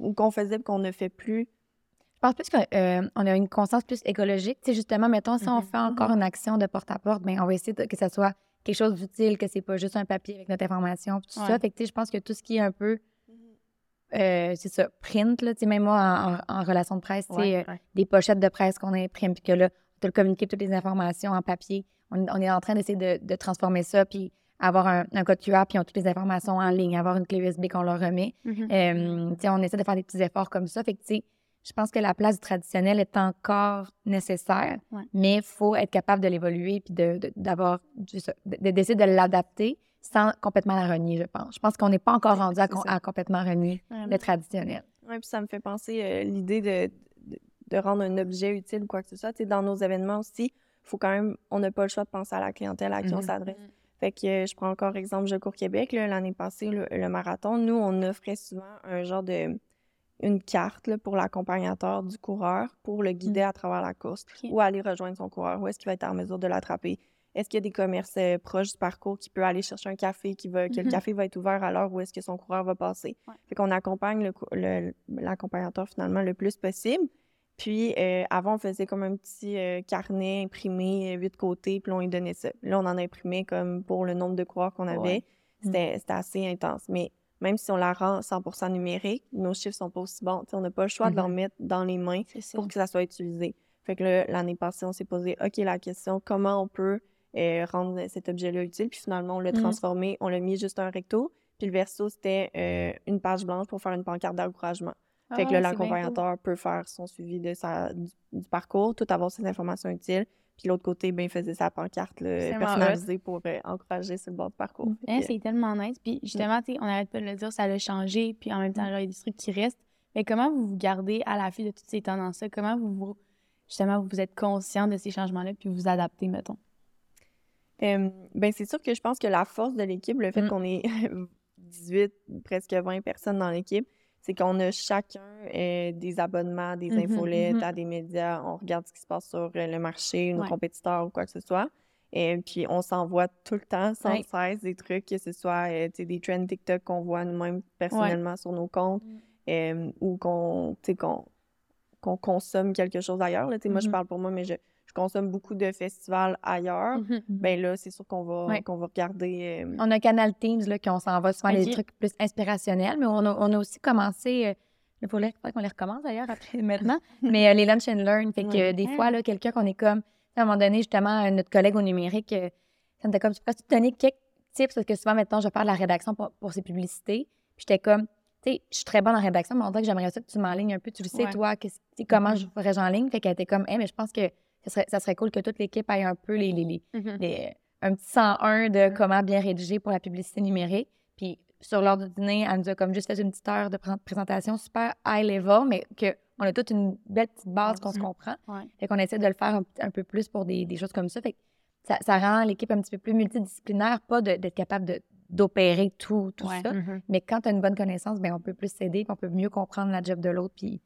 ou qu'on faisait puis qu'on ne fait plus? Je pense plus qu'on a une conscience plus écologique. Tu sais, justement, mettons, si on Mhm. fait encore une action de porte-à-porte, ben, on va essayer de- que ça soit quelque chose d'utile, que c'est pas juste un papier avec notre information, puis tout Ouais. ça. Fait que, je pense que tout ce qui est un peu, euh, c'est ça, print, là, tu sais, même moi, en, en- en relation de presse, tu sais, Ouais, euh, ouais. des pochettes de presse qu'on imprime, puis que là, on communiquer toutes les informations en papier. On, on est en train d'essayer de, de transformer ça, puis avoir un, un code QR, puis ont toutes les informations en ligne, avoir une clé USB qu'on leur remet. Mhm. Euh, on essaie de faire des petits efforts comme ça. Fait que, tu sais, je pense que la place du traditionnel est encore nécessaire, Ouais. mais il faut être capable de l'évoluer puis d'avoir, de- de- d'essayer de l'adapter sans complètement la renier, je pense. Je pense qu'on n'est pas encore rendu à, complètement renier le traditionnel. Oui, puis ça me fait penser euh, l'idée de, de, de rendre un objet utile ou quoi que ce soit. Tu sais, dans nos événements aussi, faut quand même, on n'a pas le choix de penser à la clientèle à qui on Mhm. s'adresse. Fait que euh, je prends encore exemple Je cours Québec, l'année passée, le, le marathon, nous, on offrait souvent un genre de une carte là, pour l'accompagnateur du coureur pour le guider à travers la course ou aller rejoindre son coureur. Où est-ce qu'il va être en mesure de l'attraper? Est-ce qu'il y a des commerces euh, proches du parcours qui peut aller chercher un café, qui va, que le café va être ouvert à l'heure où est-ce que son coureur va passer? Ouais. Fait qu'on accompagne le cou- le- l'accompagnateur finalement le plus possible. Puis euh, avant, on faisait comme un petit euh, carnet imprimé, huit côtés, puis on lui donnait ça. Là, on en imprimait comme pour le nombre de coureurs qu'on avait. Ouais. C'était c'était assez intense. Mais même si on la rend 100% numérique, nos chiffres sont pas aussi bons. T'sais, on n'a pas le choix de leur Mhm. mettre dans les mains pour que ça soit utilisé. Fait que l'année passée, on s'est posé, OK, la question, comment on peut euh, rendre cet objet-là utile? Puis finalement, on l'a Mhm. transformé, on l'a mis juste un recto. Puis le verso, c'était euh, une page blanche pour faire une pancarte d'encouragement. Fait que là, Ah, cool. l'accompagnateur peut faire son suivi de sa, du, du parcours, tout avoir ses informations utiles. Puis l'autre côté, ben, il faisait sa pancarte là, personnalisée pour euh, encourager sur le bord du parcours. Hein, c'est tellement nice. Puis justement, on n'arrête pas de le dire, ça a changé. Puis en même temps, genre, il y a des trucs qui restent. Mais comment vous vous gardez à l'affût de toutes ces tendances-là? Comment vous, vous justement, vous êtes conscient de ces changements-là puis vous vous adaptez, mettons? Euh, ben, c'est sûr que je pense que la force de l'équipe, le fait Mm. qu'on est 18, <laughs> presque 20 personnes dans l'équipe, c'est qu'on a chacun euh, des abonnements, des Mhm, infolettes à des médias. On regarde ce qui se passe sur euh, le marché, nos Ouais. compétiteurs ou quoi que ce soit. Et puis, on s'envoie tout le temps, sans Ouais. cesse, des trucs, que ce soit euh, des trends TikTok qu'on voit nous-mêmes personnellement sur nos comptes euh, ou qu'on qu'on qu'on consomme quelque chose ailleurs. Là. Moi, je parle pour moi, mais je consomme beaucoup de festivals ailleurs. Ben là, c'est sûr qu'on va, Ouais. qu'on va regarder. euh, On a Canal Teams, là, qu'on s'en va souvent Ok. les trucs plus inspirationnels, mais on a, on a aussi commencé, euh, il faudrait qu'on les recommence d'ailleurs après <laughs> maintenant, mais euh, les Lunch and Learn. Fait que Ouais. des Ah. fois, là, quelqu'un qu'on est comme, à un moment donné, justement, notre collègue au numérique, ça me était comme, tu pourrais te donner quelques tips, parce que souvent, maintenant, je faire de la rédaction pour, pour ces publicités. Puis j'étais comme, tu sais, je suis très bonne en rédaction, mais on dirait que j'aimerais ça que tu m'enlignes un peu. Tu le sais, Ouais. toi, comment Mhm. je ferais en ligne. Fait qu'elle était comme, hey, mais je pense que ça serait, ça serait cool que toute l'équipe aille un peu les, les, les, les- un petit 101 de comment bien rédiger pour la publicité numérique. Puis sur l'heure du dîner, elle nous a comme juste fait une petite heure de pré- présentation super high level, mais que on a toute une belle petite base qu'on se mhm. comprend. Ouais. Fait qu'on essaie de le faire un, un peu plus pour des, des choses comme ça. Fait que ça, ça rend l'équipe un petit peu plus multidisciplinaire, pas de- d'être capable de- d'opérer tout, tout Ouais. ça. Mais quand tu as une bonne connaissance, ben, on peut plus s'aider, puis on peut mieux comprendre la job de l'autre, puis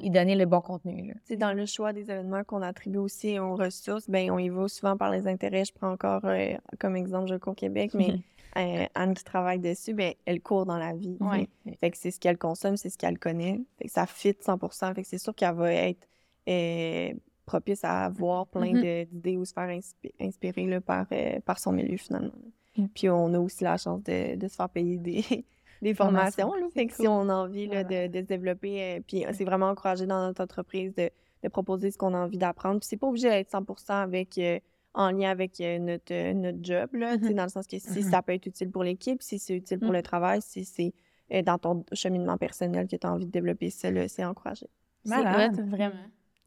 y donner le bon contenu. sais, dans le choix des événements qu'on attribue aussi aux ressources, ben on y va souvent par les intérêts. Je prends encore euh, comme exemple Je cours Québec, mais <laughs> euh, Anne qui travaille dessus, ben elle court dans la vie. Ouais. Fait, fait que c'est ce qu'elle consomme, c'est ce qu'elle connaît. Fait que ça fit 100 Fait que c'est sûr qu'elle va être euh, propice à avoir plein Mhm. de- d'idées ou se faire inspi- inspirer là, par, par son milieu finalement. Mm. Puis on a aussi la chance de, de se faire payer des, des formations. là. Fait que si on a envie là, de, de se développer, euh, puis c'est vraiment encouragé dans notre entreprise de, de proposer ce qu'on a envie d'apprendre. Puis c'est pas obligé d'être 100 avec, euh, en lien avec euh, notre, euh, notre job, là, Mhm. dans le sens que si Mhm. ça peut être utile pour l'équipe, si c'est utile pour Mm. le travail, si c'est euh, dans ton cheminement personnel que tu as envie de développer c'est encouragé. Hot, vraiment.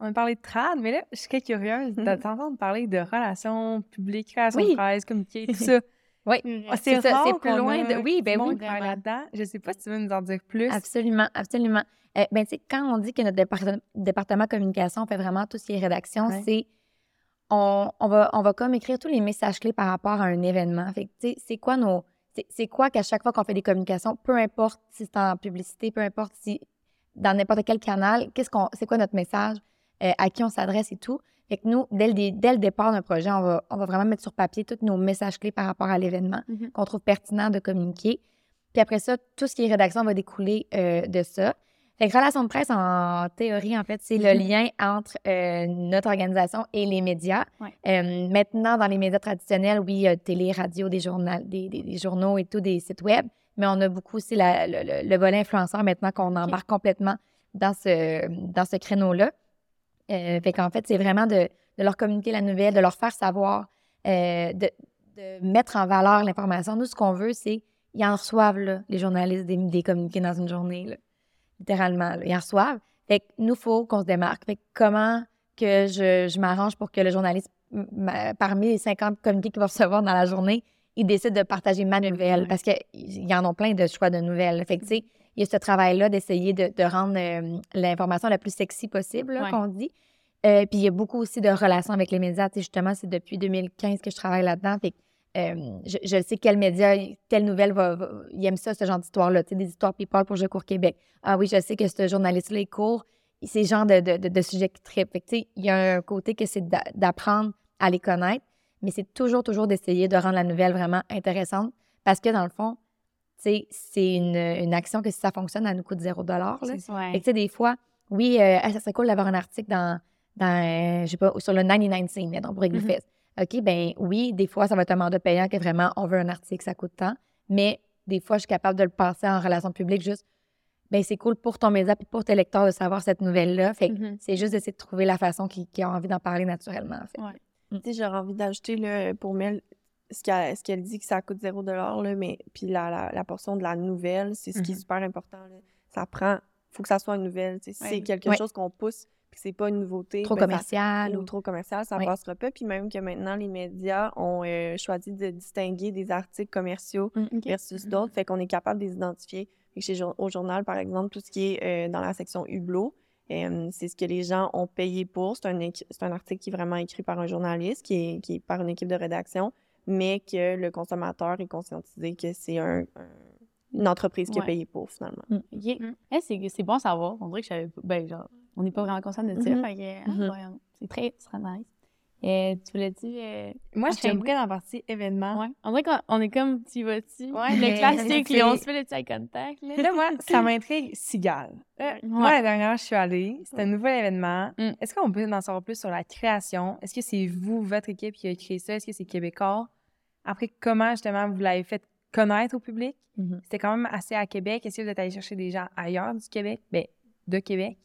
On a parlé de trad, mais là, je suis très curieuse de t'entendre parler de relations publiques, Oui. de presse, communiquer, tout <laughs> ça. Oui, Ah, c'est ça, c'est plus loin de- oui, ben oui, là-dedans. Je sais pas si tu veux nous en dire plus. absolument, absolument. Euh, ben, tu sais, quand on dit que notre département, département communication fait vraiment tout ce qui est rédaction, Ouais. c'est on, on va, on va comme écrire tous les messages clés par rapport à un événement. Fait que, tu sais, c'est quoi nos. c'est- C'est quoi qu'à chaque fois qu'on fait des communications, peu importe si c'est en publicité, peu importe si dans n'importe quel canal, qu'est-ce qu'on, c'est quoi notre message, euh, à qui on s'adresse et tout. Fait que nous, dès le, dé- dès le départ d'un projet, on va, on va vraiment mettre sur papier tous nos messages clés par rapport à l'événement Mhm. qu'on trouve pertinent de communiquer. Puis après ça, tout ce qui est rédaction va découler euh, de ça. Fait que relation de presse, en théorie, en fait, c'est le Mhm. lien entre euh, notre organisation et les médias. Ouais. Euh, maintenant, dans les médias traditionnels, oui, il y a télé, radio, des, journal, des, des- des journaux et tout, des sites web, mais on a beaucoup aussi la- le, le- le volet influenceur maintenant qu'on embarque complètement dans ce, dans ce créneau-là. Euh, fait qu'en fait, c'est vraiment de, de leur communiquer la nouvelle, de leur faire savoir, euh, de, de mettre en valeur l'information. Nous, ce qu'on veut, c'est ils en reçoivent, là, les journalistes, des, des communiqués dans une journée, là. littéralement. là. Ils en reçoivent. Fait que nous, il faut qu'on se démarque. Fait que comment que je, je m'arrange pour que le journaliste, parmi les 50 communiqués qu'il va recevoir dans la journée, il décide de partager ma nouvelle? Parce qu'il y en a plein de choix de nouvelles. Fait que, tu sais, il y a ce travail-là d'essayer de, de rendre euh, l'information la plus sexy possible, là, Ouais. qu'on dit. Euh, puis il y a beaucoup aussi de relations avec les médias. Tu sais, justement, c'est depuis 2015 que je travaille là-dedans. Fait euh, je, je sais quel média, telle nouvelle va, va- il aime ça, ce genre d'histoire-là. Tu sais, des histoires people pour Je cours Québec. Ah oui, je sais que ce journaliste-là, il court. C'est genre de, de, de, de sujet qui trippe. Fait que, tu sais, il y a un côté que c'est d'a- d'apprendre à les connaître, mais c'est toujours, toujours d'essayer de rendre la nouvelle vraiment intéressante parce que dans le fond, c'est une, une action que si ça fonctionne, elle nous coûte zéro dollar. là. Ouais. Que, tu sais, des fois, oui, euh, Ah, ça serait cool d'avoir un article dans, dans euh, je sais pas, sur le 99 scene, mettons, pour Église Mhm. Fest. OK, ben oui, des fois, ça va être un mandat payant que vraiment, on veut un article, ça coûte tant. Mais des fois, je suis capable de le passer en relation publique juste, ben c'est cool pour ton média puis pour tes lecteurs de savoir cette nouvelle-là. Fait Mhm. c'est juste d'essayer de trouver la façon qui, qui a envie d'en parler naturellement, en fait. Ouais. Tu sais, j'aurais envie d'ajouter pour Mel ce qu'elle ce qu'elle dit que ça coûte 0 là, mais puis la, la, la portion de la nouvelle, c'est ce qui est Mhm. super important. là. Ça prend, faut que ça soit une nouvelle. Ouais. c'est quelque Ouais. chose qu'on pousse puis c'est pas une nouveauté, Trop ben, ça- commercial. ou ou- trop commercial, ça Oui. passera pas. Puis même que maintenant, les médias ont euh, choisi de distinguer des articles commerciaux Mm. Versus d'autres, fait qu'on est capable de les identifier. Chez au journal, par exemple, tout ce qui est euh, dans la section Hublot, euh, c'est ce que les gens ont payé pour. C'est un, un article qui est vraiment écrit par un journaliste, qui est, qui est par une équipe de rédaction, mais que le consommateur est conscientisé que c'est un, un- une entreprise qui a Ouais. payé pour, finalement. OK. Mm. Eh, c'est, c'est bon à savoir. On dirait que je savais pas. Ben, genre, on n'est pas vraiment conscient de ça. Mhm. ah, Mhm. ouais, c'est très, très nice. Euh, tu voulais-tu. euh, Moi, je Enchaîner. t'aimerais dans la partie événement. Ouais. On dirait qu'on on est comme tu vas-tu? Ouais, le classique, c'est- on se fait le petit contact. Là. Là, moi, <laughs> ça m'intrigue Cigale. Là, Moi, la dernière fois, je suis allée. C'était un nouvel événement. Mm. Est-ce qu'on peut en savoir plus sur la création? Est-ce que c'est vous, votre équipe, qui a créé ça? Est-ce que c'est québécois? Après, comment, justement, vous l'avez fait connaître au public? Mhm. C'était quand même assez à Québec. Est-ce que vous êtes allé chercher des gens ailleurs du Québec? Ben, de Québec.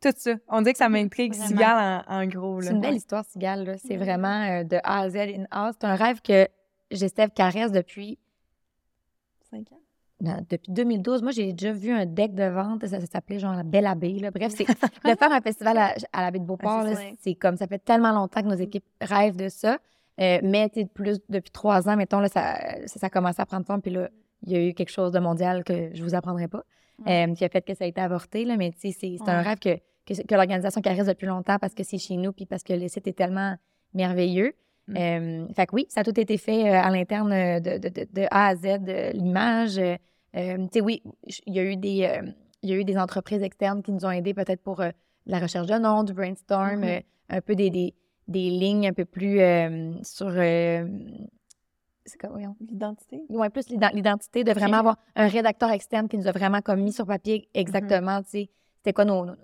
Tout ça. On dit que ça m'intrigue. Cigale en, en gros. C'est une belle histoire, Cigale. là. C'est vraiment euh, de A à Z in A. C'est un rêve que Gestève caresse depuis Cinq ans? Non, depuis 2012, moi, j'ai déjà vu un deck de vente, ça, ça s'appelait genre la Belle Abbé. Là. Bref, c'est de faire un festival à, à la baie de Beauport, Ah, c'est ça. c'est comme ça fait tellement longtemps que nos équipes rêvent de ça. Euh, mais tu sais, plus depuis trois ans, mettons, là, ça, ça, ça a commencé à prendre forme, puis là, il y a eu quelque chose de mondial que je vous apprendrai pas. Ouais. euh, qui a fait que ça a été avorté. Là, mais tu sais, c'est c'est un rêve que, que, que l'organisation caresse depuis longtemps parce que c'est chez nous puis parce que le site est tellement merveilleux. Mm. Euh, fait que oui, ça a tout été fait euh, à l'interne euh, de, de, de, de A à Z, de l'image. euh, tu sais, oui, il y a eu des... euh, il y a eu des entreprises externes qui nous ont aidés peut-être pour la recherche de noms, du brainstorm, Mhm. euh, un peu des, des, des lignes un peu plus sur... L'identité? Ouais, plus l'ident- l'identité, de vraiment avoir un rédacteur externe qui nous a vraiment comme mis sur papier exactement, tu sais, c'était quoi nos- nos-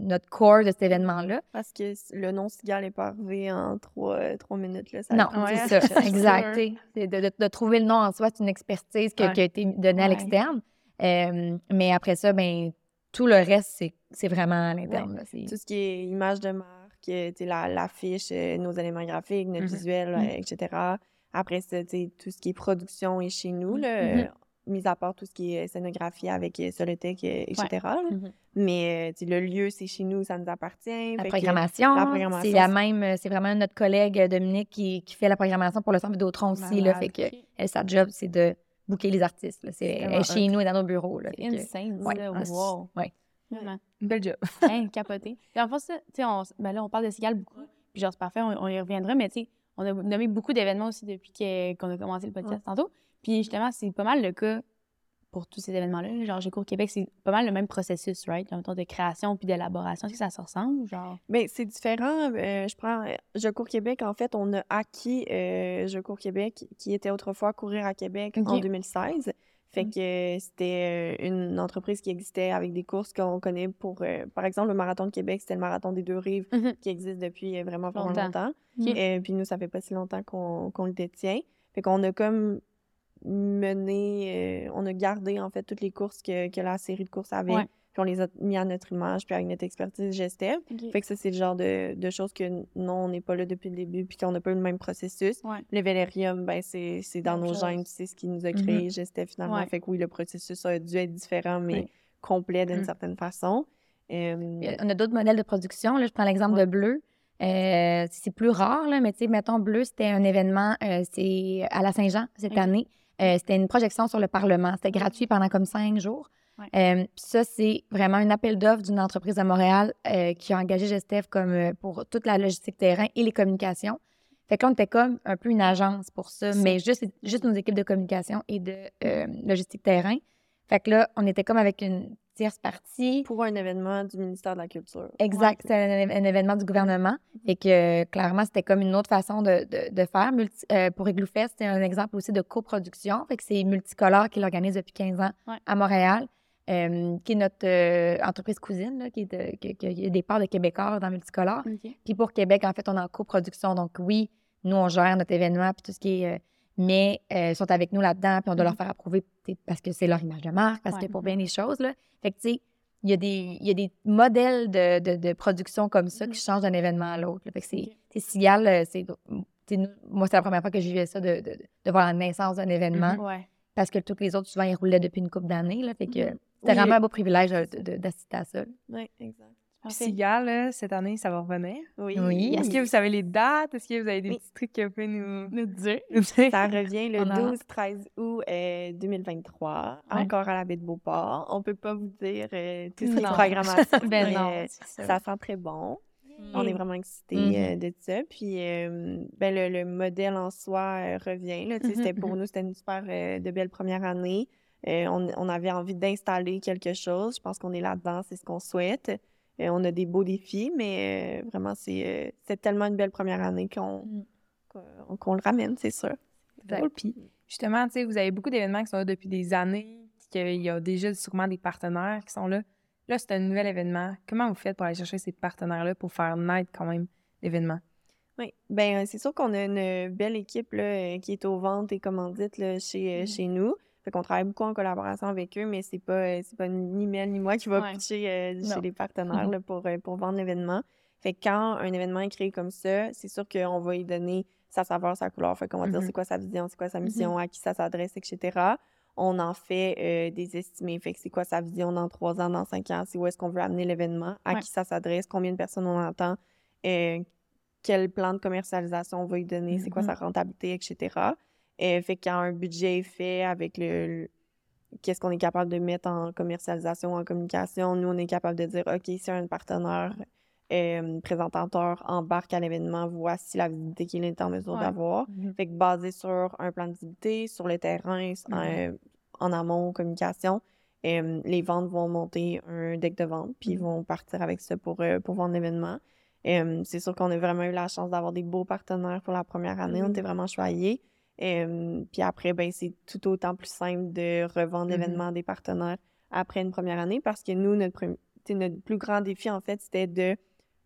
notre core de cet événement-là. Parce que le nom Cigale n'est pas arrivé en trois, euh, trois minutes. Là, ça Non, ouais, <laughs> c'est ça, exact. De, de- de trouver le nom en soi, c'est une expertise que- Ouais. qui a été donnée à l'externe. Euh, mais après ça, ben tout le reste, c'est- c'est vraiment à l'interne. Tout ce qui est image de marque, la- l'affiche, euh, nos éléments graphiques, notre Mhm. visuel, Mhm. euh, etc. Après ça, tout ce qui est production est chez nous, là, Mhm. euh, mis à part tout ce qui est scénographie avec euh, Solotech, etc. là. Mhm. Mais euh, le lieu, c'est chez nous, ça nous appartient. La programmation, la c'est programmation, la même, euh, c'est vraiment notre collègue Dominique qui, qui fait la programmation pour le centre Vidéotron aussi. Là, Malade. fait que elle, sa job, c'est de booker les artistes. là. C'est, elle est chez nous et dans nos bureaux. Là, que- insane, ouais, ça. ouais, c'est- Wow. ouais. Vraiment. Une belle job. <laughs> Hein, capoté. Puis en fait, ça, on, ben là, on parle de Cigale beaucoup. Puis genre, c'est parfait, on, on y reviendra, mais tu sais, on a nommé beaucoup d'événements aussi depuis que- qu'on a commencé le podcast tantôt. Puis justement, c'est pas mal le cas pour tous ces événements-là. là. Genre, Gécours Québec, c'est pas mal le même processus, right? En même temps, de création puis d'élaboration. Est-ce que ça se ressemble? Genre, Ben, c'est différent. Euh, je prends euh, Je cours Québec. En fait, on a acquis euh, Je cours Québec, qui était autrefois Courir à Québec en Ok. 2016. Fait Mm. que c'était une entreprise qui existait avec des courses qu'on connaît pour, euh, par exemple, le marathon de Québec, c'était le marathon des deux rives Mhm. qui existe depuis vraiment, vraiment Longtemps. longtemps. Puis nous, ça fait pas si longtemps qu'on qu'on le détient. Fait qu'on a comme mené, euh, on a gardé en fait toutes les courses que, que la série de courses avait. Ouais. Puis on les a mis à notre image, puis avec notre expertise Gestev. Fait que ça, c'est le genre de, de choses que non, on n'est pas là depuis le début, puis qu'on n'a pas eu le même processus. Ouais. Le Vélérium, ben, c'est c'est dans nos chose. gènes, c'est ce qui nous a créé Gestev finalement. Ouais. Fait que oui, le processus a dû être différent, mais complet d'une Mm. certaine façon. Euh, On a d'autres modèles de production. Là, je prends l'exemple de Bleu. Euh, c'est plus rare, là, mais tu sais, mettons, Bleu, c'était un événement, euh, c'est à la Saint-Jean cette année. Euh, c'était une projection sur le Parlement. C'était gratuit pendant comme cinq jours. Ouais. Euh, ça, c'est vraiment un appel d'offres d'une entreprise de Montréal euh, qui a engagé Gestef comme pour toute la logistique terrain et les communications. Fait que là, on était comme un peu une agence pour ça, Ça. mais juste, juste nos équipes de communication et de logistique terrain. Fait que là, on était comme avec une tierce partie. pour un événement du ministère de la Culture. Exact, c'est un, un événement du gouvernement. Et que euh, clairement, c'était comme une autre façon de, de, de faire. Multi- euh, pour Igloo Fest, c'est un exemple aussi de coproduction. Fait que c'est Multicolore qui l'organise depuis 15 ans Ouais. à Montréal, euh, qui est notre euh, entreprise cousine, là, qui, est de- qui- qui a des parts de Québécois dans Multicolore. Puis pour Québec, en fait, on est en coproduction. Donc oui, nous, on gère notre événement puis tout ce qui est... euh, mais euh, ils sont avec nous là-dedans, puis on doit leur faire approuver parce que c'est leur image de marque, parce Ouais. que pour bien des choses. Là. Fait que, tu sais, il y, a des, il y a des modèles de, de, de production comme ça qui changent d'un événement à l'autre. Fait que c'est, Ok. tu sais, Sigal, euh, c'est, moi, c'est la première fois que je vivais ça, de, de, de voir la naissance d'un événement, Ouais. parce que tous les autres, souvent, ils roulaient depuis une couple d'années. Là, fait que c'était Oui. vraiment un beau privilège de- d'assister à ça. Oui, exact. Sigal, là, cette année, ça va revenir. Oui. Oui. Est-ce que vous savez les dates? Est-ce que vous avez des Oui. petits trucs que vous pouvez nous, Nous dire? Ça revient le <laughs> On a- 12-13 août euh, 2023, Ouais. encore à la baie de Beauport. On peut pas vous dire euh, tout ce qui est programmation, <laughs> Ben mais, non, euh, ça sent très bon. On est vraiment excités euh, de ça. Puis euh, ben, le, le modèle en soi euh, revient. Là, c'était pour nous, c'était une super euh, de belle première année. Euh, on, on avait envie d'installer quelque chose. Je pense qu'on est là-dedans, c'est ce qu'on souhaite. Euh, on a des beaux défis, mais euh, vraiment, c'est euh, c'est tellement une belle première année qu'on Mm. qu'on le ramène, c'est sûr. Cool. Puis justement, tu sais, vous avez beaucoup d'événements qui sont là depuis des années, puis qu'il y a déjà sûrement des partenaires qui sont là. Là, c'est un nouvel événement. Comment vous faites pour aller chercher ces partenaires-là pour faire naître quand même l'événement? Oui, euh, c'est sûr qu'on a une belle équipe là, qui est aux ventes et commandites là, chez, Mhm. chez nous. Fait qu'on travaille beaucoup en collaboration avec eux, mais c'est pas, euh, c'est pas ni Mel ni moi qui va Ouais. pitcher euh, chez les partenaires Mhm. là, pour, euh, pour vendre l'événement. Fait que quand un événement est créé comme ça, c'est sûr qu'on va y donner sa saveur, sa couleur. Fait qu'on va dire Mhm. c'est quoi sa vision, c'est quoi sa mission, à qui ça s'adresse, etc. On en fait euh, des estimés. Fait que c'est quoi sa vision dans trois ans, dans cinq ans, c'est où est-ce qu'on veut amener l'événement, à Ouais. qui ça s'adresse, combien de personnes on entend, euh, quel plan de commercialisation on va y donner, c'est quoi sa rentabilité, etc. Euh, fait quand un budget est fait avec le, le- qu'est-ce qu'on est capable de mettre en commercialisation, en communication. Nous, on est capable de dire, OK, si un partenaire euh, présentateur embarque à l'événement, voici la visibilité qu'il est en mesure Ouais. d'avoir. Mhm. Fait que basé sur un plan de visibilité, sur le terrain, Mhm. euh, en amont, communication, euh, les ventes vont monter un deck de vente, puis ils Mhm. vont partir avec ça pour, pour vendre l'événement. C'est sûr qu'on a vraiment eu la chance d'avoir des beaux partenaires pour la première année. On était vraiment choyés. Euh, puis après, ben, c'est tout autant plus simple de revendre Mhm. l'événement à des partenaires après une première année parce que nous, notre, notre plus grand défi, en fait, c'était de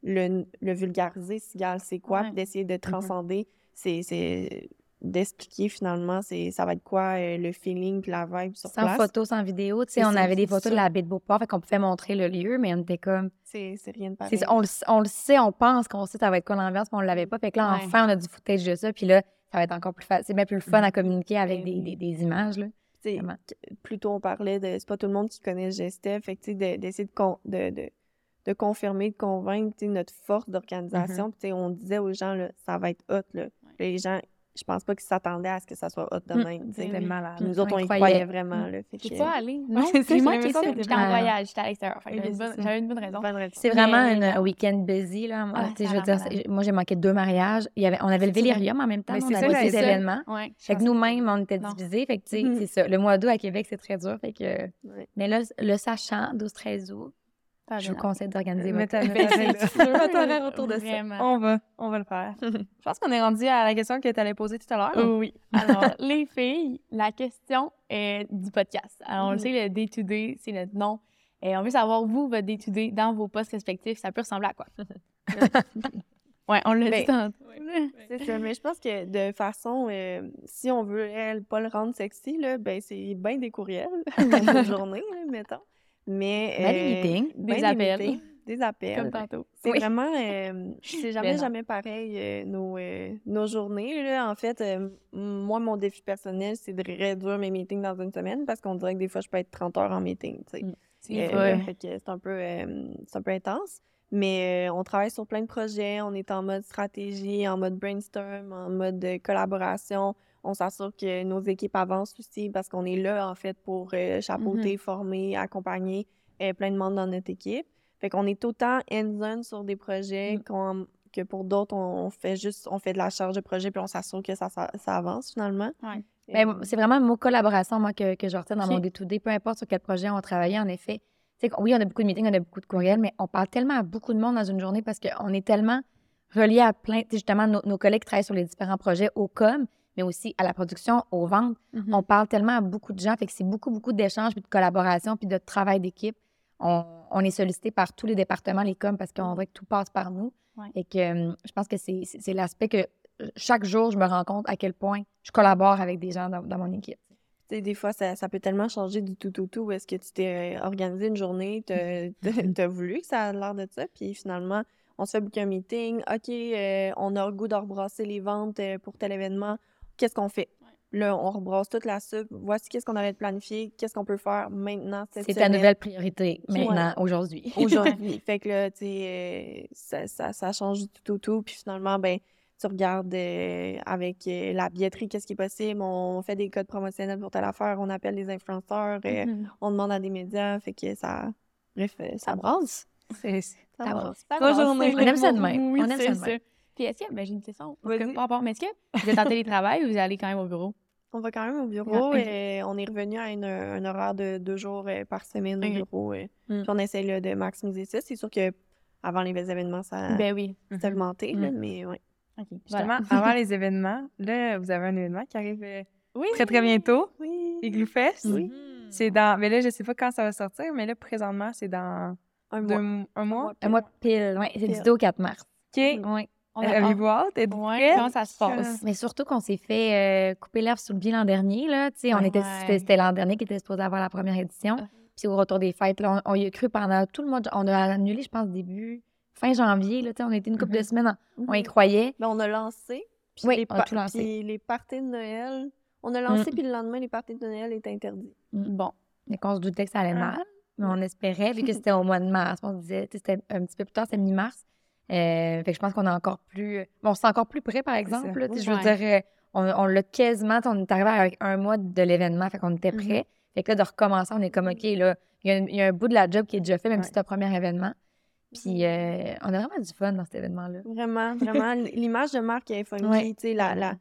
le, le vulgariser, c'est quoi, Ouais. puis d'essayer de transcender, c'est, c'est d'expliquer finalement c'est, ça va être quoi euh, le feeling puis la vibe sur Sans place. photos, sans vidéo. Tu sais, on avait des photos de la baie de Beauport, fait qu'on pouvait montrer le lieu, mais on était comme. C'est, rien de pareil. on, on le sait, on pense qu'on sait ça va être quoi l'ambiance, mais on l'avait pas. Fait que là, Ouais. enfin, on a du footage de ça, puis là, ça va être encore plus facile. C'est bien plus fun à communiquer avec Ben des, des, des images, là. Tu sais, Vraiment. que- plus tôt on parlait de c'est pas tout le monde qui connaît Gestef fait que tu sais de- d'essayer de, con- de, de, de confirmer de convaincre notre force d'organisation tu sais on disait aux gens là, ça va être hot là les gens je pense pas qu'ils s'attendaient à ce que ça soit hot de Mm. même. C'était malade. Puis nous autres on y croyait vraiment là fait que- pas allé. Ouais, Non, c'est ça. que t'étais J'étais en voyage, j'étais à l'extérieur. J'avais une bonne- raison. C'est vraiment non. un week-end busy, là. Moi, Ah, je veux dire, moi, j'ai manqué deux mariages. Il y avait, on avait le. Vélirium en même temps, Mais on c'est ça, avait dire. événements. Ouais. Fait que nous-mêmes, on était divisés. Fait que, tu sais, Mhm. c'est ça. Le mois d'août à Québec, c'est très dur. Fait que... Ouais. Mais là, le sachant, 12-13 août, Je vous conseille d'organiser Mais <laughs> votre horaire autour de ça. On va, on va le faire. <laughs> Je pense qu'on est rendu à la question que tu allais poser tout à l'heure. Oui. Alors, <laughs> les filles, la question est du podcast. Alors, on le sait, le day-to-day, c'est notre nom. Et on veut savoir, vous, votre day-to-day dans vos postes respectifs, ça peut ressembler à quoi? ouais, on l'a dit Ben, tantôt. C'est ça, mais je pense que de façon, euh, si on veut elle, pas le rendre sexy, là, ben c'est bien des courriels, dans une journée, là, mettons. Mais, Ben, des euh, ben Des appels. meetings, des <laughs> appels. Comme tantôt. C'est Oui. vraiment, <laughs> euh, c'est jamais, Ben non. jamais pareil euh, nos, euh, nos journées. Là. En fait, euh, moi, mon défi personnel, c'est de réduire mes meetings dans une semaine parce qu'on dirait que des fois, je peux être 30 heures en meeting. Mm. Euh, que c'est un peu, euh, c'est un peu intense. Mais euh, on travaille sur plein de projets. On est en mode stratégie, en mode brainstorm, en mode euh, collaboration. On s'assure que nos équipes avancent aussi parce qu'on est là, en fait, pour euh, chapeauter, former, accompagner euh, plein de monde dans notre équipe. Fait qu'on est autant hands-on sur des projets Mm. que pour d'autres, on, on fait juste, on fait de la charge de projet puis on s'assure que ça, ça, ça avance finalement. Ouais. Ben, Euh, c'est vraiment le mot collaboration, moi, que, que je retiens dans mon day-to-day, peu importe sur quel projet on travaillait, en effet. Oui, on a beaucoup de meetings, on a beaucoup de courriels, mais on parle tellement à beaucoup de monde dans une journée parce qu'on est tellement reliés à plein, justement, nos, nos collègues qui travaillent sur les différents projets au com, mais aussi à la production, aux ventes. Mhm. On parle tellement à beaucoup de gens, fait que c'est beaucoup, beaucoup d'échanges, puis de collaboration, puis de travail d'équipe. On, on est sollicité par tous les départements, les coms, parce qu'on dirait que tout passe par nous. Ouais. Et que euh, je pense que c'est l'aspect que euh, chaque jour, je me rends compte à quel point je collabore avec des gens dans, dans mon équipe. Tu sais, des fois, ça, ça peut tellement changer du tout au tout. Est-ce que tu t'es euh, organisé une journée, <laughs> t'as voulu que ça a l'air de ça, puis finalement, on se fait booker un meeting. OK, euh, on a le goût de rebrasser les ventes pour tel événement. Qu'est-ce qu'on fait? Là, on rebrasse toute la soupe. Voici qu'est-ce qu'on avait planifié. Qu'est-ce qu'on peut faire maintenant, cette C'est ta nouvelle priorité Ouais. maintenant, aujourd'hui. <laughs> aujourd'hui. <laughs> fait que là, tu sais, euh, ça, ça, ça change du tout au tout. Puis finalement, ben, tu regardes euh, avec euh, la billetterie, qu'est-ce qui est possible? On fait des codes promotionnels pour telle affaire. On appelle des influenceurs. euh, Mhm. on demande à des médias. Fait que ça. Bref, ça Ça brasse. C'est- <laughs> Ça ça brasse. brasse. On aime ça de même. Oui, On aime ça de même. Puis est-ce que, ben, j'ai une question. Par rapport- mais est-ce que vous êtes en télétravail ou vous allez quand même au bureau? On va quand même au bureau. Ouais, ok. et on est revenu à une- un horaire de deux jours euh, par semaine au bureau. euh. Mm. Puis on essaie là, de maximiser ça. C'est sûr que avant les événements, ça Ben oui. s'est augmenté. là, Mm. mais ouais. OK. Justement, <laughs> avant les événements, là, vous avez un événement qui arrive euh, Oui. très, très bientôt, Oui. Igloo Fest. Oui. C'est dans... Mais là, je sais pas quand ça va sortir, mais là, présentement, c'est dans Un deux- mois. un mois? Un mois pile, oui. C'est du Pile. 2 au 4 mars. OK. Oui. On a- Avez-vous hâte? Ouais, comment ça se passe? Mais surtout qu'on s'est fait euh, couper l'herbe sous le pied l'an dernier. Là. Tu sais, on Ouais. était, c'était, c'était l'an dernier qui était supposé avoir la première édition. Ah. Puis au retour des fêtes, là, on, on y a cru pendant tout le mois. de- on a annulé, je pense, début, fin janvier. Là, tu sais, on a été une couple de Mhm. semaines, en- on y croyait. Ben, on a lancé. Puis Oui, les on a tout lancé. Puis les parties de Noël. On a lancé, Mm. puis le lendemain, les parties de Noël étaient interdites. Bon. Mais qu'on se doutait que ça allait Ah. mal. Mais on espérait, vu que c'était au mois de mars. On se disait, c'était un petit peu plus tard, c'était mi-mars. Euh, fait que je pense qu'on est encore plus. Bon, on s'est encore plus près, par exemple. là, je veux dire, euh, on, on l'a quasiment. On est arrivé avec un mois de l'événement, fait qu'on était Mhm. prêt. Fait que là, de recommencer, on est comme, OK, là, il y, a un- il y a un bout de la job qui est déjà fait, même Ouais. si c'est un premier événement. Puis euh, on a vraiment du fun dans cet événement-là. Vraiment, vraiment. L'image de marque est funky, Ouais. tu sais, la, la,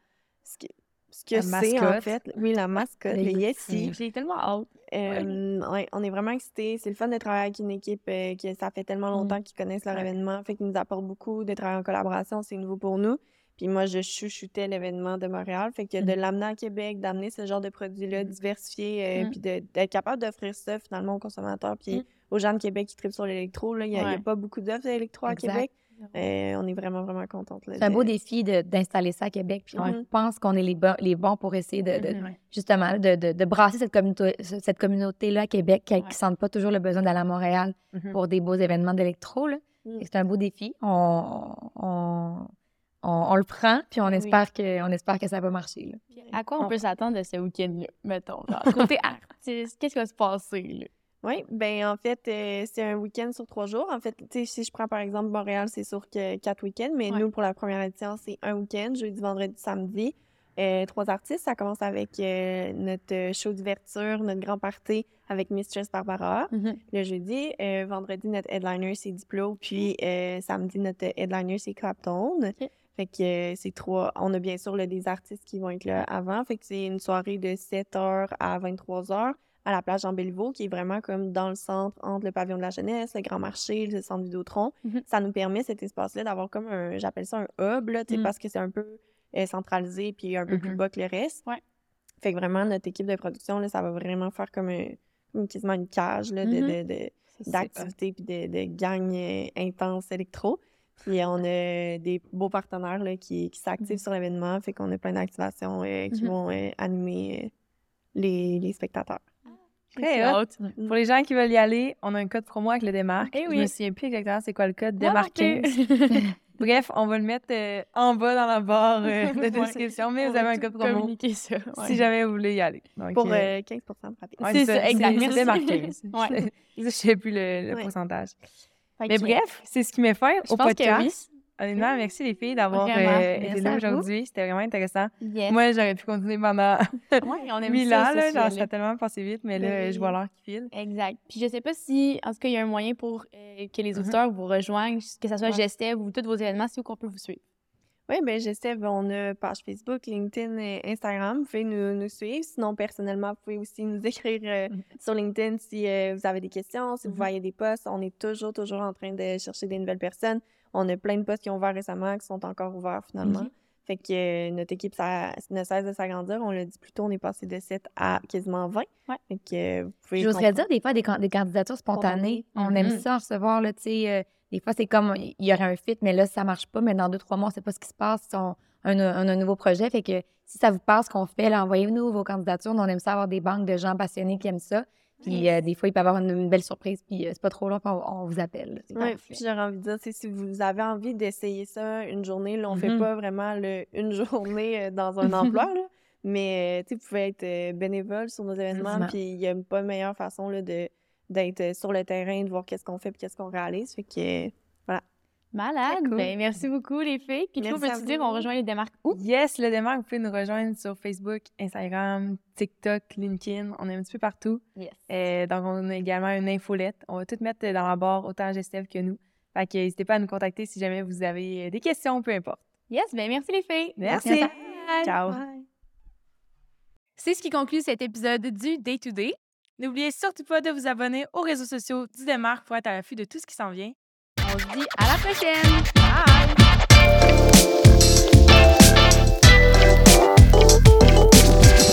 ce que, ce que c'est en fait. Oui, la mascotte, Les le petits- Yeti. J'ai tellement hâte. Euh, ouais, on est vraiment excités. C'est le fun de travailler avec une équipe euh, que ça fait tellement longtemps qu'ils connaissent leur Ouais. événement, fait qu'ils nous apportent beaucoup de travail en collaboration. C'est nouveau pour nous. Puis moi, je chouchoutais l'événement de Montréal. Fait que de Mhm. l'amener à Québec, d'amener ce genre de produit-là, Mhm. diversifié, euh, puis d'être capable d'offrir ça finalement aux consommateurs, puis aux gens de Québec qui tripent sur l'électro. Il n'y a, a pas beaucoup d'offres d'électro à. Québec. Euh, on est vraiment, vraiment contente. C'est un beau défi de- d'installer ça à Québec. Puis Ouais. on pense qu'on est les, bons- les bons pour essayer de, de- Mhm. Ouais. justement de, de- de brasser cette, communauté, cette communauté-là à Québec qui ne Ouais. sente pas toujours le besoin d'aller à Montréal Mhm. pour des beaux événements d'électro. Mm. C'est un beau défi. On, on, on- on le prend, puis on Oui. espère, que, on espère que ça va marcher. là. À quoi on On- peut s'attendre de ce week-end-là, mettons? Genre, côté <laughs> artiste, qu'est-ce qui va se passer, là? Oui, ben en fait, euh, c'est un week-end sur trois jours. En fait, tu sais, si je prends par exemple Montréal, c'est sur que quatre week-ends, mais Ouais. nous, pour la première édition, c'est un week-end, jeudi, vendredi, samedi. Euh, trois artistes. Ça commence avec euh, notre show d'ouverture, notre grand party avec Mistress Barbara. Le jeudi, euh, vendredi, notre headliner, c'est Diplo. Puis samedi, notre headliner, c'est Clapton. Ok. Fait que c'est trois. On a bien sûr là, des artistes qui vont être là avant. Fait que c'est une soirée de 7h à 23h à la plage Béliveau, qui est vraiment comme dans le centre, entre le pavillon de la jeunesse, le grand marché, le centre Vidéotron. Mhm. Ça nous permet, cet espace-là, d'avoir comme un, j'appelle ça un hub, là, Mhm. parce que c'est un peu euh, centralisé puis un peu plus Mhm. bas que le reste. Ouais. Fait que vraiment, notre équipe de production, là, ça va vraiment faire comme, un, quasiment une cage là, de, Mhm. d'activités puis de, de gangs euh, intenses électro. Puis on a des beaux partenaires là, qui, qui s'activent sur l'événement, fait qu'on a plein d'activations euh, qui vont euh, animer les, les spectateurs. Très. Pour les gens qui veulent y aller, on a un code promo avec le démarque. Eh Je oui. me souviens plus exactement c'est quoi le code. Ah. 15. <laughs> Bref, on va le mettre euh, en bas dans la barre euh, de <laughs> Ouais. description, mais On vous avez un code promo communiquer ça. ouais. si jamais vous voulez y aller. Donc, Pour euh, euh, 15 de rabais. ouais, c'est ça, exact. C'est Merci. démarque 15. Ouais. <laughs> Je sais plus le, le Ouais. pourcentage. Mais bref, c'est ce qui m'est fait Je au que podcast. oui. Honnêtement, merci les filles d'avoir euh, été là aujourd'hui. C'était vraiment intéressant. Yes. Moi, j'aurais pu continuer pendant <laughs> Ouais, on aime mille ça, ans. Là, genre, ça a tellement passé vite, mais là, je vois l'heure qui file. Exact. Puis je sais pas si, en tout cas, il y a un moyen pour euh, que les Mhm. auditeurs vous rejoignent, que ce soit Ouais. Gestev ou tous vos événements, si où qu'on peut vous suivre. Oui, bien, Gestev, on a page Facebook, LinkedIn et Instagram. Vous pouvez nous, nous suivre. Sinon, personnellement, vous pouvez aussi nous <laughs> écrire euh, Mhm. sur LinkedIn si euh, vous avez des questions, si vous Mhm. voyez des posts. On est toujours, toujours en train de chercher des nouvelles personnes. On a plein de postes qui ont ouvert récemment, qui sont encore ouverts finalement. Fait que euh, notre équipe ça, ne cesse de s'agrandir. On l'a dit plus tôt, on est passé de 7 à quasiment 20. Ouais. Fait que euh, vous pouvez J'oserais dire des fois des, can- des candidatures spontanées. On aime Mhm. ça recevoir, là, tu sais. euh, des fois, c'est comme, il y aurait un fit, mais là, ça marche pas. Mais dans deux, trois mois, on sait pas ce qui se passe. si On, on a un, nouveau projet. Fait que si ça vous passe, ce qu'on fait, envoyez-nous vos candidatures. On aime ça avoir des banques de gens passionnés qui aiment ça. Puis euh, des fois, il peut y avoir une, une belle surprise. Puis euh, c'est pas trop long, puis on, on vous appelle. Oui, puis j'aurais envie de dire, si vous avez envie d'essayer ça une journée, là, on fait Mhm. pas vraiment le, une <laughs> journée euh, dans un emploi, là, mais euh, vous pouvez être euh, bénévole sur nos événements, Absolument. puis il y a pas de meilleure façon là, de d'être sur le terrain, de voir qu'est-ce qu'on fait puis qu'est-ce qu'on réalise. Fait que, Malade. Cool. Ben, merci beaucoup, les filles. Puis, à peux-tu dire, on rejoint les démarques où? Yes, le démarque, vous pouvez nous rejoindre sur Facebook, Instagram, TikTok, LinkedIn. On est un petit peu partout. Yes. Euh, donc, on a également une infolette. On va tout mettre dans la barre, autant Gestev que nous. Fait que n'hésitez pas à nous contacter si jamais vous avez euh, des questions, peu importe. Yes, ben merci, les filles. Merci. Bye. Ciao. bye. C'est ce qui conclut cet épisode du Day to Day. N'oubliez surtout pas de vous abonner aux réseaux sociaux du Démarque pour être à l'affût de tout ce qui s'en vient. On se dit à la prochaine. Bye!